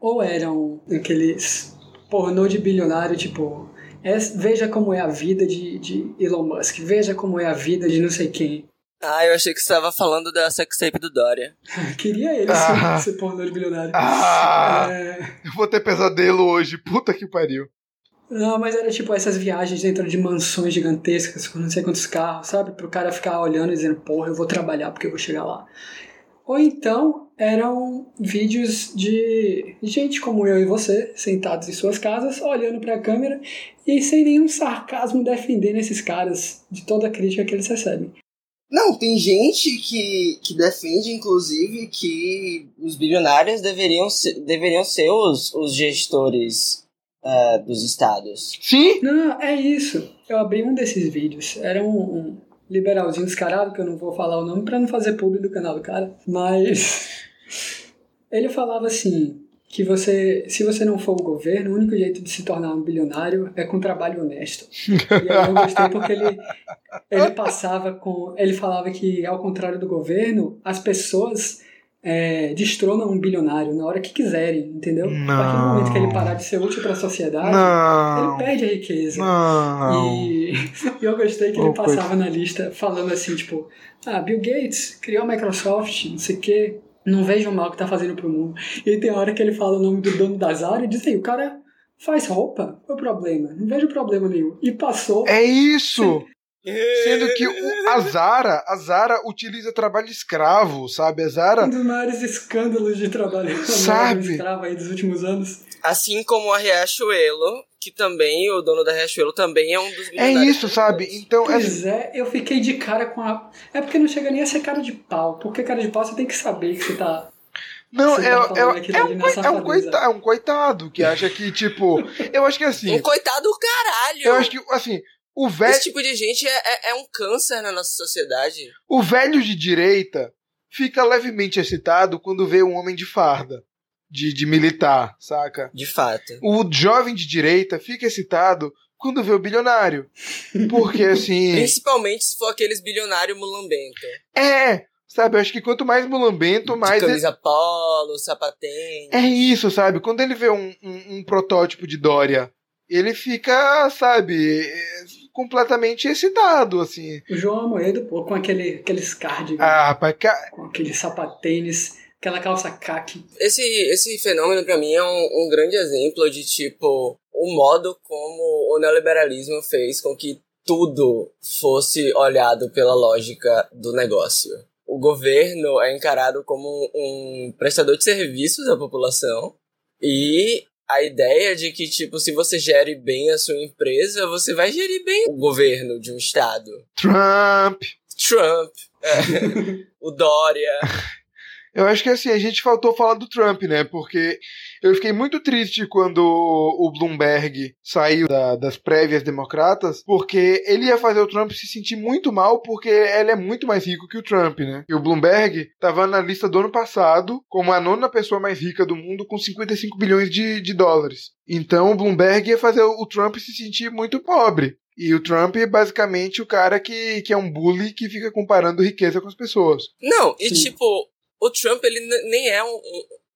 ou eram aqueles pornô de bilionário, tipo, é- veja como é a vida de, de Elon Musk, veja como é a vida de não sei quem. Ah, eu achei que você estava falando da sextape do Dória. Queria ele Ah. ser, ser pornô de bilionário. Ah, É, eu vou ter pesadelo hoje. Puta que pariu. não, mas era tipo essas viagens dentro de mansões gigantescas, com não sei quantos carros, sabe? Pro cara ficar olhando e dizendo, porra, eu vou trabalhar porque eu vou chegar lá. Ou então eram vídeos de gente como eu e você, sentados em suas casas, olhando pra câmera e sem nenhum sarcasmo defendendo esses caras de toda a crítica que eles recebem. Não, tem gente que, que defende, inclusive, que os bilionários deveriam ser, deveriam ser os, os gestores ah, dos estados. Sim, Não, é isso. Eu abri um desses vídeos. Era um, um liberalzinho descarado, que eu não vou falar o nome pra não fazer publi do canal do cara. Mas ele falava assim que você, se você não for o governo, o único jeito de se tornar um bilionário é com trabalho honesto. E eu gostei porque ele ele passava com, ele falava que ao contrário do governo, as pessoas é, destronam um bilionário na hora que quiserem, entendeu? A partir do momento que ele parar de ser útil para a sociedade, não. ele perde a riqueza. Não. E, e eu gostei que ele Oh, passava na lista falando assim, tipo, ah, Bill Gates criou a Microsoft, não sei o quê, não vejo o mal que tá fazendo pro mundo. E aí tem hora que ele fala o nome do dono da Zara e diz aí, o cara faz roupa, qual é o problema? Não vejo problema nenhum. E passou. É isso! Sendo que o, a Zara, a Zara utiliza trabalho escravo, sabe? A Zara. Um dos maiores escândalos de trabalho Sabe? escravo aí dos últimos anos. Assim como a Riachuelo, que também, o dono da Riachuelo também é um dos É isso, sabe? Então, é, Pois é, eu fiquei de cara com a. É porque não chega nem a ser cara de pau. Porque cara de pau você tem que saber que você tá. não, é, tá é, aquilo é, ali um, é, um safadeza. coita, é um coitado que acha que, tipo. Eu acho que assim. Um coitado do caralho! Eu acho que, assim, o velho, Esse tipo de gente é, é, é um câncer na nossa sociedade. o velho de direita fica levemente excitado quando vê um homem de farda, de, de militar, saca? De fato. O jovem de direita fica excitado quando vê o bilionário. Porque, assim. Principalmente se for aqueles bilionários mulambento. É, sabe? Eu acho que quanto mais mulambento, De mais. ele- camisa polo, sapatênis. É isso, sabe? Quando ele vê um, um, um protótipo de Dória, ele fica, sabe, completamente excitado, assim. O João Amoedo, pô, com aquele, aqueles cardigans, Ah, rapaz, ca- com aquele sapatênis, aquela calça caque. Esse, esse fenômeno, pra mim, é um, um grande exemplo de, tipo, o modo como o neoliberalismo fez com que tudo fosse olhado pela lógica do negócio. O governo é encarado como um prestador de serviços à população e a ideia de que, tipo, se você gere bem a sua empresa, você vai gerir bem o governo de um estado. Trump. Trump, é, o Dória. Eu acho que assim, a gente faltou falar do Trump, né? Porque eu fiquei muito triste quando o Bloomberg saiu da- das prévias democratas, porque ele ia fazer o Trump se sentir muito mal, porque ele é muito mais rico que o Trump, né? E o Bloomberg estava na lista do ano passado como a nona pessoa mais rica do mundo com 55 bilhões de, de dólares. Então o Bloomberg ia fazer o Trump se sentir muito pobre. E o Trump é basicamente o cara que, que é um bully que fica comparando riqueza com as pessoas. Não, e Sim. tipo, o Trump, ele nem é um,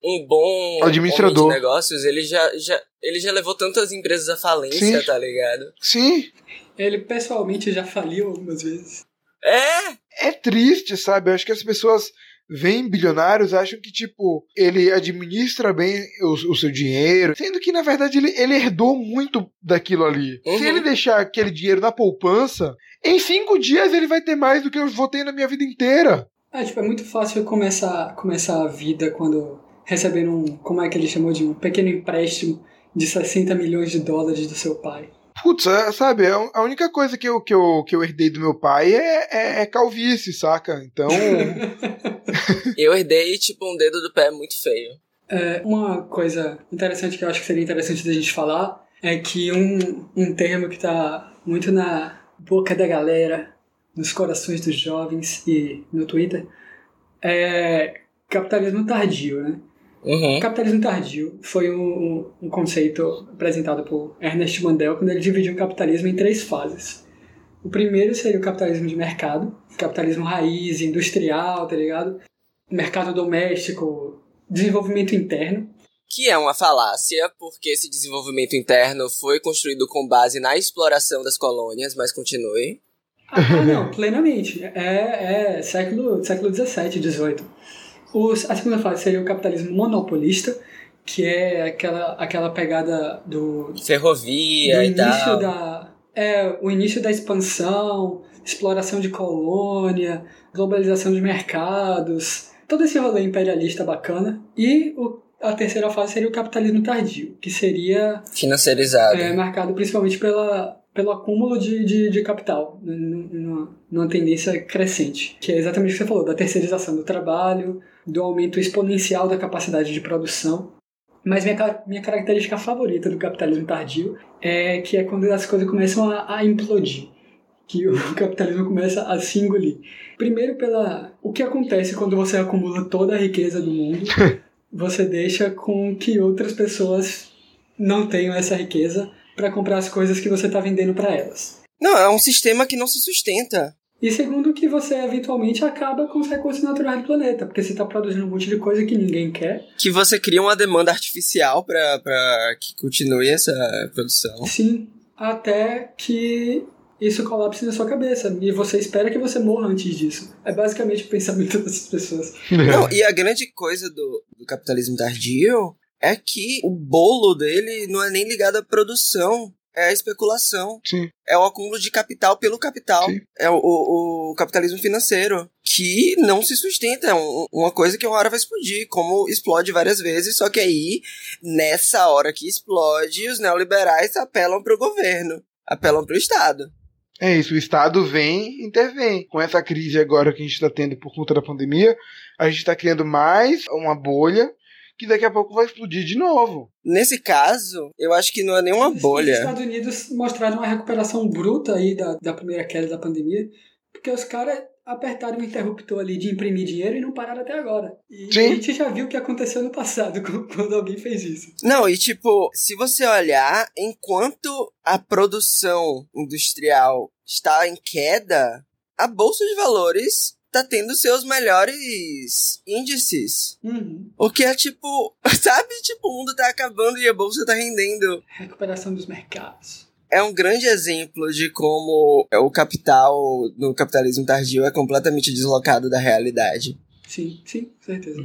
um, bom Administrador. de negócios. Ele já, já, ele já levou tantas empresas à falência, Sim. tá ligado? Sim, Ele pessoalmente já faliu algumas vezes. É! é triste, sabe? Eu acho que as pessoas veem bilionários, acham que, tipo, ele administra bem o, o seu dinheiro, sendo que, na verdade, ele, ele herdou muito daquilo ali. Uhum. Se ele deixar aquele dinheiro na poupança, em cinco dias ele vai ter mais do que eu votei na minha vida inteira. Ah, tipo, é muito fácil começar, começar a vida quando recebendo um, como é que ele chamou de um pequeno empréstimo de 60 milhões de dólares do seu pai. Putz, é, sabe, é a única coisa que eu, que eu, que eu herdei do meu pai é, é, é calvície, saca? Então, Eu herdei, tipo, um dedo do pé muito feio. É, uma coisa interessante que eu acho que seria interessante da gente falar é que um, um termo que tá muito na boca da galera, nos corações dos jovens e no Twitter é capitalismo tardio, né? Uhum. Capitalismo tardio foi um, um conceito apresentado por Ernest Mandel quando ele dividiu o capitalismo em três fases. O primeiro seria o capitalismo de mercado, capitalismo raiz, industrial, tá ligado? Mercado doméstico, desenvolvimento interno. Que é uma falácia, porque esse desenvolvimento interno foi construído com base na exploração das colônias, mas continue. Ah, ah, não, plenamente. É, é século, século XVII, XVIII. Os, a segunda fase seria o capitalismo monopolista, que é aquela, aquela pegada do, Ferrovia do e tal. da é o início da expansão, exploração de colônia, globalização de mercados, todo esse rolê imperialista bacana. E o, a terceira fase seria o capitalismo tardio, que seria Financiarizado. é, marcado principalmente pela, pelo acúmulo de, de, de capital, numa, numa tendência crescente, que é exatamente o que você falou, da terceirização do trabalho, do aumento exponencial da capacidade de produção. Mas minha, minha característica favorita do capitalismo tardio é que é quando as coisas começam a, a implodir, que o capitalismo começa a se engolir. Primeiro pela o que acontece quando você acumula toda a riqueza do mundo, você deixa com que outras pessoas não tenham essa riqueza para comprar as coisas que você está vendendo para elas. Não, é um sistema que não se sustenta. E segundo que você eventualmente acaba com os recursos naturais do planeta, porque você está produzindo um monte de coisa que ninguém quer. Que você cria uma demanda artificial pra, pra que continue essa produção. Sim, até que isso colapse na sua cabeça e você espera que você morra antes disso. É basicamente o pensamento dessas pessoas. Não, e a grande coisa do, do capitalismo tardio é que o bolo dele não é nem ligado à produção, é a especulação. Sim. É o acúmulo de capital pelo capital. Sim. É o, o, o capitalismo financeiro. Que não se sustenta. É um- uma coisa que uma hora vai explodir. Como explode várias vezes. Só que aí, nessa hora que explode, os neoliberais apelam pro governo. Apelam pro Estado. É isso, o Estado vem e intervém. Com essa crise agora que a gente está tendo por conta da pandemia, a gente está criando mais uma bolha que daqui a pouco vai explodir de novo. Nesse caso, eu acho que não é nenhuma Os bolha. Estados Unidos mostraram uma recuperação bruta aí da, da primeira queda da pandemia, porque os caras apertaram o interruptor ali de imprimir dinheiro e não pararam até agora. E Sim. a gente já viu o que aconteceu no passado quando alguém fez isso. Não, e tipo, se você olhar, enquanto a produção industrial está em queda, a bolsa de valores está tendo seus melhores índices. Uhum. O que é tipo, sabe? Tipo, o mundo tá acabando e a bolsa tá rendendo. Recuperação dos mercados. É um grande exemplo de como o capital no capitalismo tardio é completamente deslocado da realidade. Sim, sim, certeza.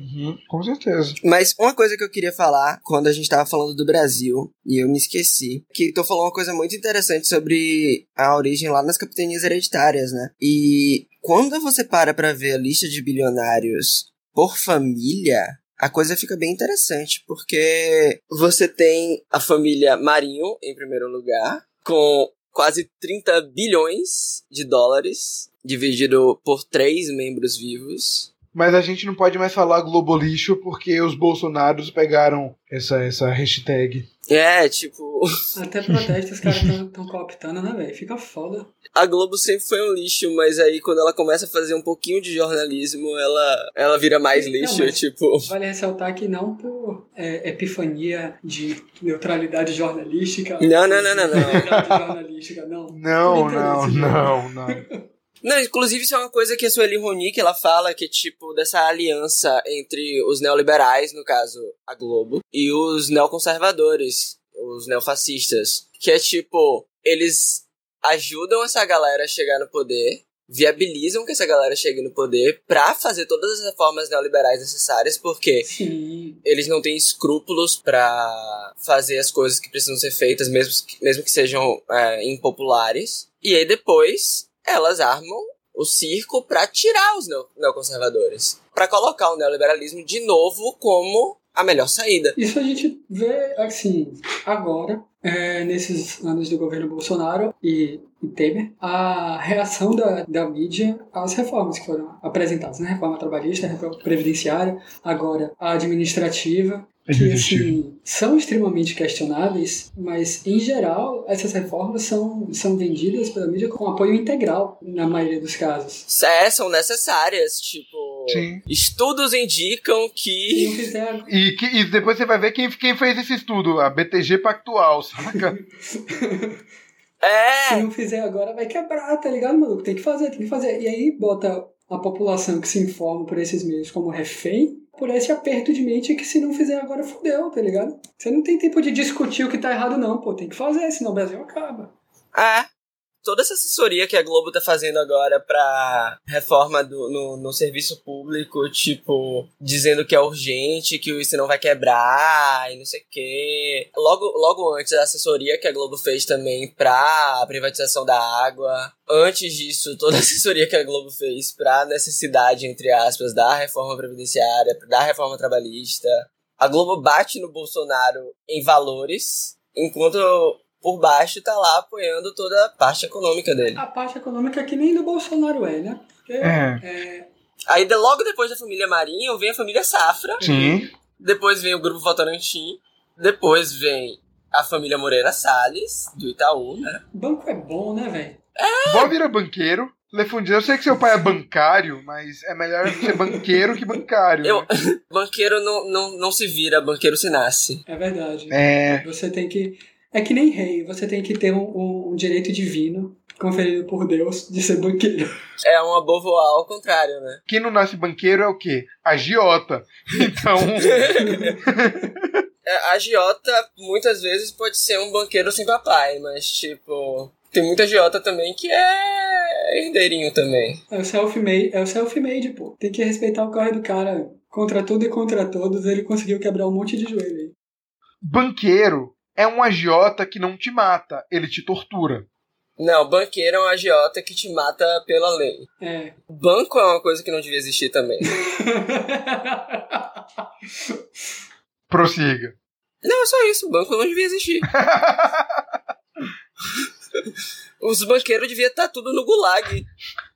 Com certeza. Mas uma coisa que eu queria falar quando a gente tava falando do Brasil, e eu me esqueci, que tu falou uma coisa muito interessante sobre a origem lá nas capitanias hereditárias, né? E quando você para pra ver a lista de bilionários por família, a coisa fica bem interessante, porque você tem a família Marinho em primeiro lugar, com quase 30 bilhões de dólares, dividido por três membros vivos. Mas a gente não pode mais falar globolixo porque os bolsonaros pegaram essa, essa hashtag. É, tipo, Até protestos os caras estão cooptando, né, velho? Fica foda. A Globo sempre foi um lixo, mas aí quando ela começa a fazer um pouquinho de jornalismo, ela, ela vira mais Não, lixo, mas- tipo. Vale ressaltar que não por é, epifania de neutralidade jornalística. Não, não, não, não, não. Neutralidade jornalística, não. Não, não, não, não. Não, inclusive isso é uma coisa que a Sueli Ronick, ela fala que, tipo, dessa aliança entre os neoliberais, no caso, a Globo, e os neoconservadores, os neofascistas, que é, tipo, eles ajudam essa galera a chegar no poder, viabilizam que essa galera chegue no poder pra fazer todas as reformas neoliberais necessárias, porque Sim. eles não têm escrúpulos pra fazer as coisas que precisam ser feitas, mesmo que, mesmo que sejam é, impopulares. E aí depois elas armam o circo pra tirar os neo- neoconservadores, Pra colocar o neoliberalismo de novo como a melhor saída. Isso a gente vê, assim, agora, é, nesses anos do governo Bolsonaro e, e Temer, a reação da, da mídia às reformas que foram apresentadas, né? Reforma trabalhista, reforma previdenciária, agora a administrativa, que, assim, são extremamente questionáveis, mas, em geral, essas reformas são, são vendidas pela mídia com apoio integral, na maioria dos casos. É, são necessárias, tipo... Sim. Estudos indicam Se que... E, que- e depois você vai ver quem, quem fez esse estudo, a BTG Pactual, saca? Se É! não fizer agora, vai quebrar, tá ligado, maluco? Tem que fazer, tem que fazer. E aí bota a população que se informa por esses meios como refém por esse aperto de mente que se não fizer agora, fudeu, tá ligado? Você não tem tempo de discutir o que tá errado, não, pô. Tem que fazer, senão o Brasil acaba. É. Toda essa assessoria que a Globo tá fazendo agora pra reforma do, no, no serviço público, tipo, dizendo que é urgente, que isso não vai quebrar e não sei o quê. Logo, logo antes, a assessoria que a Globo fez também pra privatização da água. Antes disso, toda a assessoria que a Globo fez pra necessidade, entre aspas, da reforma previdenciária, da reforma trabalhista. A Globo bate no Bolsonaro em valores, enquanto por baixo tá lá apoiando toda a parte econômica dele. A parte econômica que nem do Bolsonaro é, né? Porque É. é, Aí de- logo depois da família Marinho vem a família Safra, Sim. depois vem o grupo Votorantim, depois vem a família Moreira Salles, do Itaú, né? banco é bom, né, velho? Vó vira banqueiro. Lefundinho, eu sei que seu pai é bancário, mas é melhor ser banqueiro que bancário. Eu- né? Banqueiro não, não, não se vira, banqueiro se nasce. É verdade. É. Você tem que. É que nem rei, você tem que ter um, um- um direito divino conferido por Deus de ser banqueiro. É uma bovoar ao contrário, né? Quem não nasce banqueiro é o quê? Agiota. Então. É, A agiota muitas vezes pode ser um banqueiro sem papai, mas tipo. Tem muita agiota também que é herdeirinho também. É o self-made, é o self-made, pô. Tem que respeitar o corre do cara. Contra tudo e contra todos, ele conseguiu quebrar um monte de joelho aí. banqueiro é um agiota que não te mata, ele te tortura. Não, banqueiro é um agiota que te mata pela lei. É. Banco é uma coisa que não devia existir também. Prossiga. Não, é só isso. Banco não devia existir. Os banqueiros deviam estar tudo no gulag.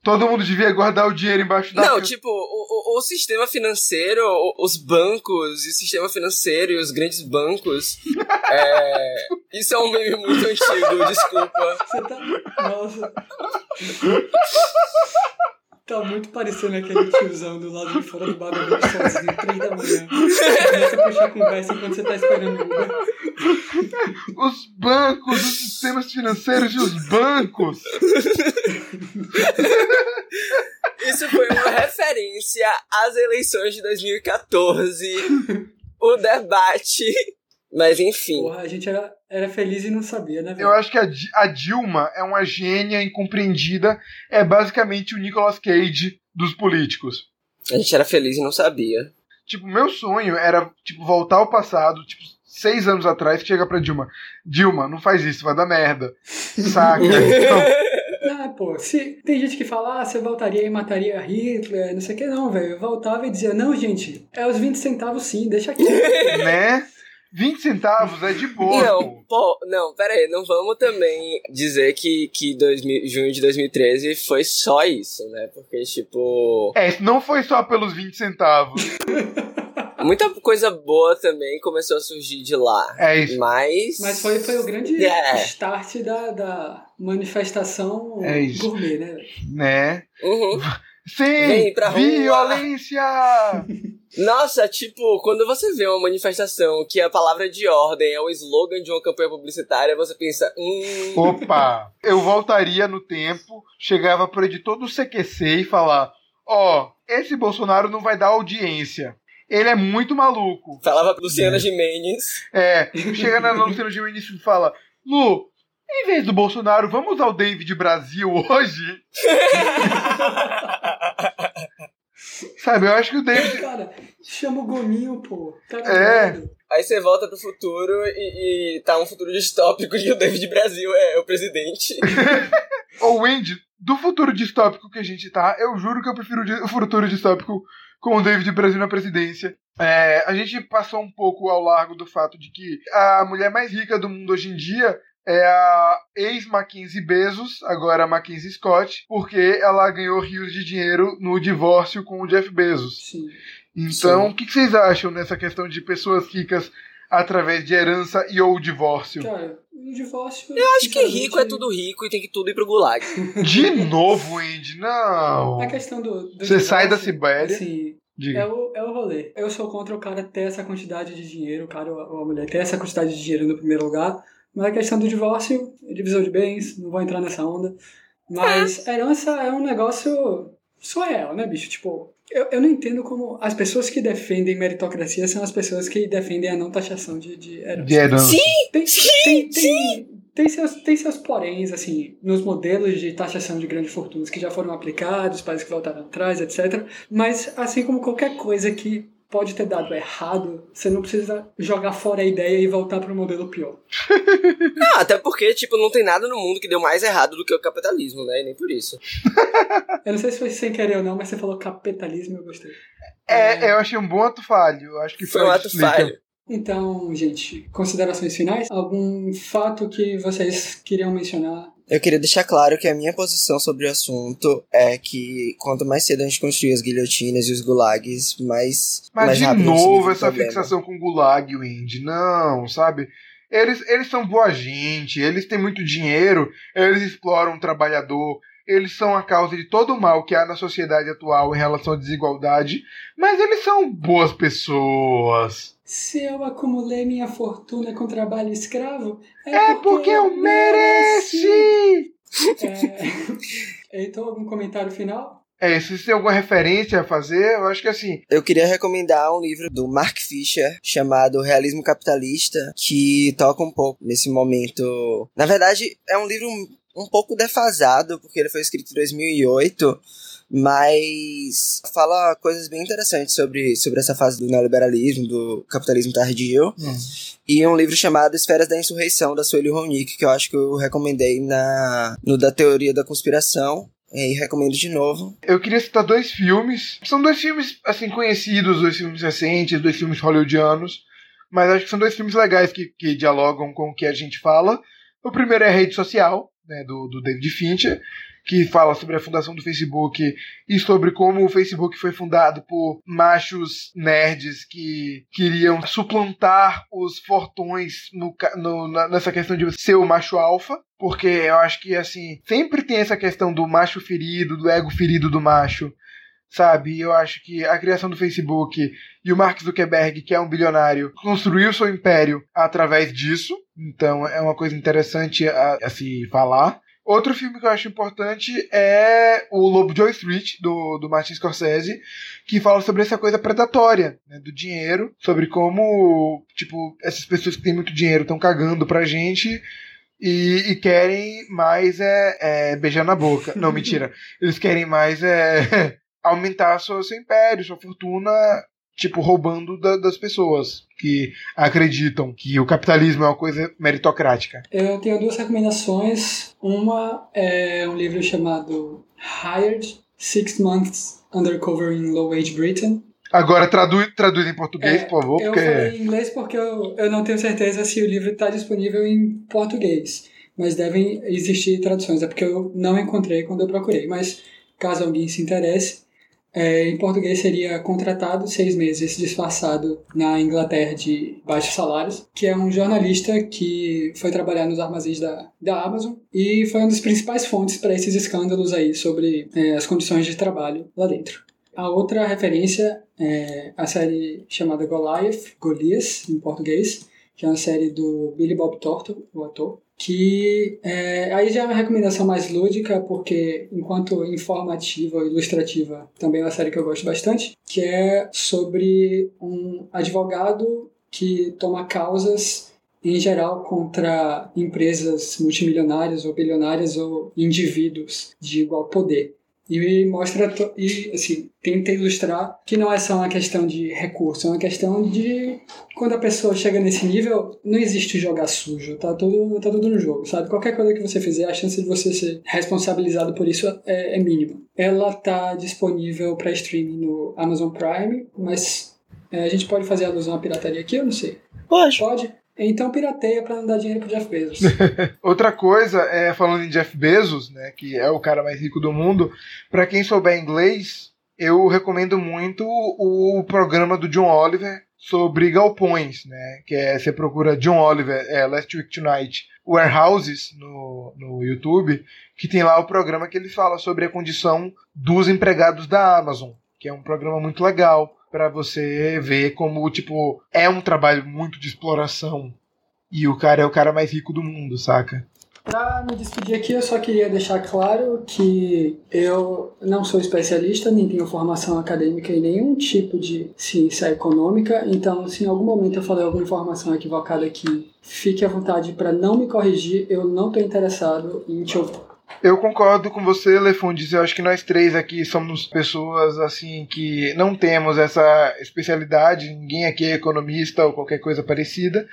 Todo mundo devia guardar o dinheiro embaixo da Não, tipo, o, o, o sistema financeiro, o- os bancos, e o sistema financeiro e os grandes bancos. é, Isso é um meme muito antigo, desculpa. Você tá. Nossa. Tá muito parecendo aquele tiozão do lado de fora do bagulho sozinho, três da manhã. Começa a puxar conversa enquanto você tá esperando o Uber. Os bancos, os sistemas financeiros e os bancos. Isso foi uma referência às eleições de 2014, o debate. Mas enfim. Porra, a gente era, era feliz e não sabia, né, velho? Eu acho que a, a Dilma é uma gênia incompreendida. É basicamente o Nicolas Cage dos políticos. A gente era feliz e não sabia. Tipo, meu sonho era, tipo, voltar ao passado, tipo, seis anos atrás, que chega pra Dilma. Dilma, não faz isso, vai dar merda. Saca? Então, Ah, pô, se, tem gente que fala, ah, você voltaria e mataria Hitler, não sei o que, não, velho. Eu voltava e dizia, não, gente, é os 20 centavos sim, deixa aqui. né? 20 centavos é de boa. Não, pô, não, pera aí, não vamos também dizer que, que 2000, junho de 2013 foi só isso, né? Porque, tipo, É, não foi só pelos 20 centavos. muita coisa boa também começou a surgir de lá. É isso. Mas. Mas foi, foi o grande É. start da, da manifestação É isso. gourmet, né? Né? Uhum. Sim! Vem pra rua. Violência! Nossa, tipo, quando você vê uma manifestação que a palavra de ordem é o slogan de uma campanha publicitária, você pensa, hum. Opa! Eu voltaria no tempo, chegava pro editor do CQC e falar: Ó, esse Bolsonaro não vai dar audiência. Ele é muito maluco. Falava pra Luciana Gimenez. É, chega na Luciana Gimenez e fala: Lu, em vez do Bolsonaro, vamos usar o David Brasil hoje? Sabe, eu acho que o David. Cara, chama o Gominho, pô. Tá É. Aí você volta pro futuro e, e tá um futuro distópico e o David Brasil é o presidente. Ô, Wendy, do futuro distópico que a gente tá, eu juro que eu prefiro o futuro distópico com o David Brasil na presidência. É, a gente passou um pouco ao largo do fato de que a mulher mais rica do mundo hoje em dia é a ex-Mackenzie Bezos, agora a Mackenzie Scott, porque ela ganhou rios de dinheiro no divórcio com o Jeff Bezos. Sim. Então, Sim. o que que vocês acham nessa questão de pessoas ricas através de herança e ou divórcio? Cara, o divórcio. Eu acho que rico é tudo rico e tem que tudo ir pro gulag. De novo, Wendy, não. A questão do. do Você sai da Sibéria. Diga. é o, é o rolê. Eu sou contra o cara ter essa quantidade de dinheiro, o cara ou a mulher ter essa quantidade de dinheiro no primeiro lugar. Mas a questão do divórcio, divisão de bens, não vou entrar nessa onda. Mas herança é um negócio surreal, né, bicho? Tipo, eu, eu não entendo como as pessoas que defendem meritocracia são as pessoas que defendem a não taxação de, de herança. De herança. Tem, tem, tem, tem, seus, tem seus poréns, assim, nos modelos de taxação de grandes fortunas que já foram aplicados, países que voltaram atrás, etc. Mas, assim como qualquer coisa que pode ter dado errado, você não precisa jogar fora a ideia e voltar para o modelo pior. Não, até porque, tipo, não tem nada no mundo que deu mais errado do que o capitalismo, né? E nem por isso. Eu não sei se foi sem querer ou não, mas você falou capitalismo e eu gostei. É, eu achei um bom ato falho. Eu acho que Foi um ato explica. falho. Então, gente, considerações finais? Algum fato que vocês queriam mencionar? Eu queria deixar claro que a minha posição sobre o assunto é que quanto mais cedo a gente construir as guilhotinas e os gulags, mais. Mas mais de novo essa problema. fixação com o Gulag, Wendy. Não, sabe? Eles, eles são boa gente, eles têm muito dinheiro, eles exploram o trabalhador, eles são a causa de todo o mal que há na sociedade atual em relação à desigualdade, mas eles são boas pessoas. Se eu acumulei minha fortuna com trabalho escravo, É porque eu mereci! É... Então, algum comentário final? É, se você tem alguma referência a fazer, eu acho que assim, Eu queria recomendar um livro do Mark Fisher chamado Realismo Capitalista, que toca um pouco nesse momento. Na verdade, é um livro um pouco defasado, porque ele foi escrito em 2008, mas fala coisas bem interessantes sobre, sobre essa fase do neoliberalismo, do capitalismo tardio. E um livro chamado Esferas da Insurreição, da Sueli Ronick, que eu acho que eu recomendei na, no da Teoria da Conspiração. E recomendo de novo. Eu queria citar dois filmes. São dois filmes, assim, conhecidos, dois filmes recentes, dois filmes hollywoodianos. Mas acho que são dois filmes legais que, que dialogam com o que a gente fala. O primeiro é a Rede Social, né, do, do David Fincher que fala sobre a fundação do Facebook e sobre como o Facebook foi fundado por machos nerds que queriam suplantar os fortões no, no, nessa questão de ser o macho alfa. Porque eu acho que, assim, sempre tem essa questão do macho ferido, do ego ferido do macho sabe? Eu acho que a criação do Facebook e o Mark Zuckerberg, que é um bilionário, construiu seu império através disso. Então é uma coisa interessante a, a se falar. Outro filme que eu acho importante é o Lobo de Wall Street, do, do Martin Scorsese, que fala sobre essa coisa predatória né, do dinheiro, sobre como, tipo, essas pessoas que têm muito dinheiro estão cagando pra gente e, e, querem mais é, é, beijar na boca. Não, mentira. Eles querem mais é, aumentar seu, seu império, sua fortuna tipo, roubando da, das pessoas que acreditam que o capitalismo é uma coisa meritocrática. Eu tenho duas recomendações. Uma é um livro chamado Hired, Six Months Undercover in Low Age Britain. Agora traduz, traduz em português, é, por favor. Eu porque... falei em inglês porque eu, eu não tenho certeza se o livro está disponível em português. Mas devem existir traduções. É porque eu não encontrei quando eu procurei. Mas caso alguém se interesse, é, em português seria contratado seis meses disfarçado na Inglaterra de baixos salários, que é um jornalista que foi trabalhar nos armazéns da, da Amazon e foi uma das principais fontes para esses escândalos aí sobre é, as condições de trabalho lá dentro. A outra referência é a série chamada Goliath, Golias em português, que é uma série do Billy Bob Thornton, o ator, que é, aí já é uma recomendação mais lúdica, porque enquanto informativa ou ilustrativa também é uma série que eu gosto bastante, que é sobre um advogado que toma causas em geral contra empresas multimilionárias ou bilionárias ou indivíduos de igual poder. E mostra, e assim, tenta ilustrar que não é só uma questão de recurso, é uma questão de quando a pessoa chega nesse nível, não existe jogar sujo, tá tudo, tá tudo no jogo, sabe? Qualquer coisa que você fizer, a chance de você ser responsabilizado por isso é, é mínima. Ela tá disponível para streaming no Amazon Prime, mas é, a gente pode fazer alusão à pirataria aqui, eu não sei. Pode. Pode? Então pirateia para não dar dinheiro pro Jeff Bezos. Outra coisa, é falando em Jeff Bezos, né, que é o cara mais rico do mundo, para quem souber inglês, eu recomendo muito o programa do John Oliver sobre galpões, né, que é você procura John Oliver, é, Last Week Tonight, Warehouses no, no YouTube, que tem lá o programa que ele fala sobre a condição dos empregados da Amazon, que é um programa muito legal para você ver como, tipo, é um trabalho muito de exploração. E o cara é o cara mais rico do mundo, saca? Pra me despedir aqui, eu só queria deixar claro que eu não sou especialista, nem tenho formação acadêmica em nenhum tipo de ciência econômica, então se em algum momento eu falei alguma informação equivocada aqui, fique à vontade para não me corrigir, eu não estou interessado em te ouvir. Eu concordo com você, Lefundes. Eu acho que nós três aqui somos pessoas assim que não temos essa especialidade. Ninguém aqui é economista ou qualquer coisa parecida.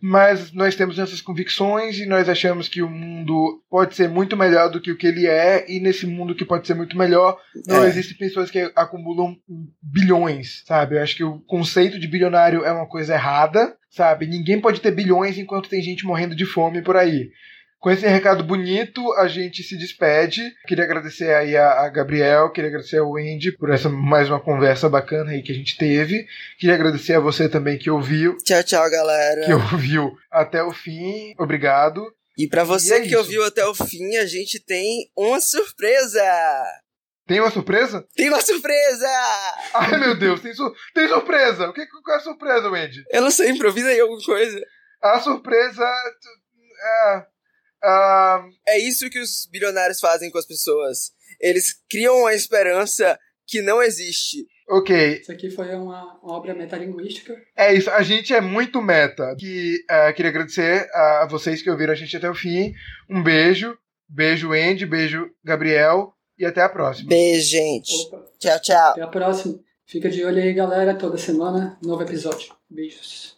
Mas nós temos essas convicções e nós achamos que o mundo pode ser muito melhor do que o que ele é. E nesse mundo que pode ser muito melhor, não é. existem pessoas que acumulam bilhões, sabe? Eu acho que o conceito de bilionário é uma coisa errada, sabe? Ninguém pode ter bilhões enquanto tem gente morrendo de fome por aí. Com esse recado bonito, a gente se despede. Queria agradecer aí a, a Gabriel, queria agradecer ao Wendy por essa mais uma conversa bacana aí que a gente teve. Queria agradecer a você também que ouviu. Tchau, tchau, galera. Que ouviu até o fim. Obrigado. E para você e é que isso. ouviu até o fim, a gente tem uma surpresa. Tem uma surpresa? Tem uma surpresa! Ai, meu Deus, tem, su tem surpresa! O que, qual é a surpresa, Wendy? Eu não sei, improvisa aí alguma coisa. A surpresa. É, Uh... É isso que os bilionários fazem com as pessoas. Eles criam uma esperança que não existe. Ok. Isso aqui foi uma, uma obra metalinguística. É isso, a gente é muito meta. Que, uh, queria agradecer a vocês que ouviram a gente até o fim. Um beijo. Beijo, Andy. Beijo, Gabriel. E até a próxima. Beijo, gente. Opa. Tchau, tchau. Até a próxima. Fica de olho aí, galera. Toda semana, novo episódio. Beijos.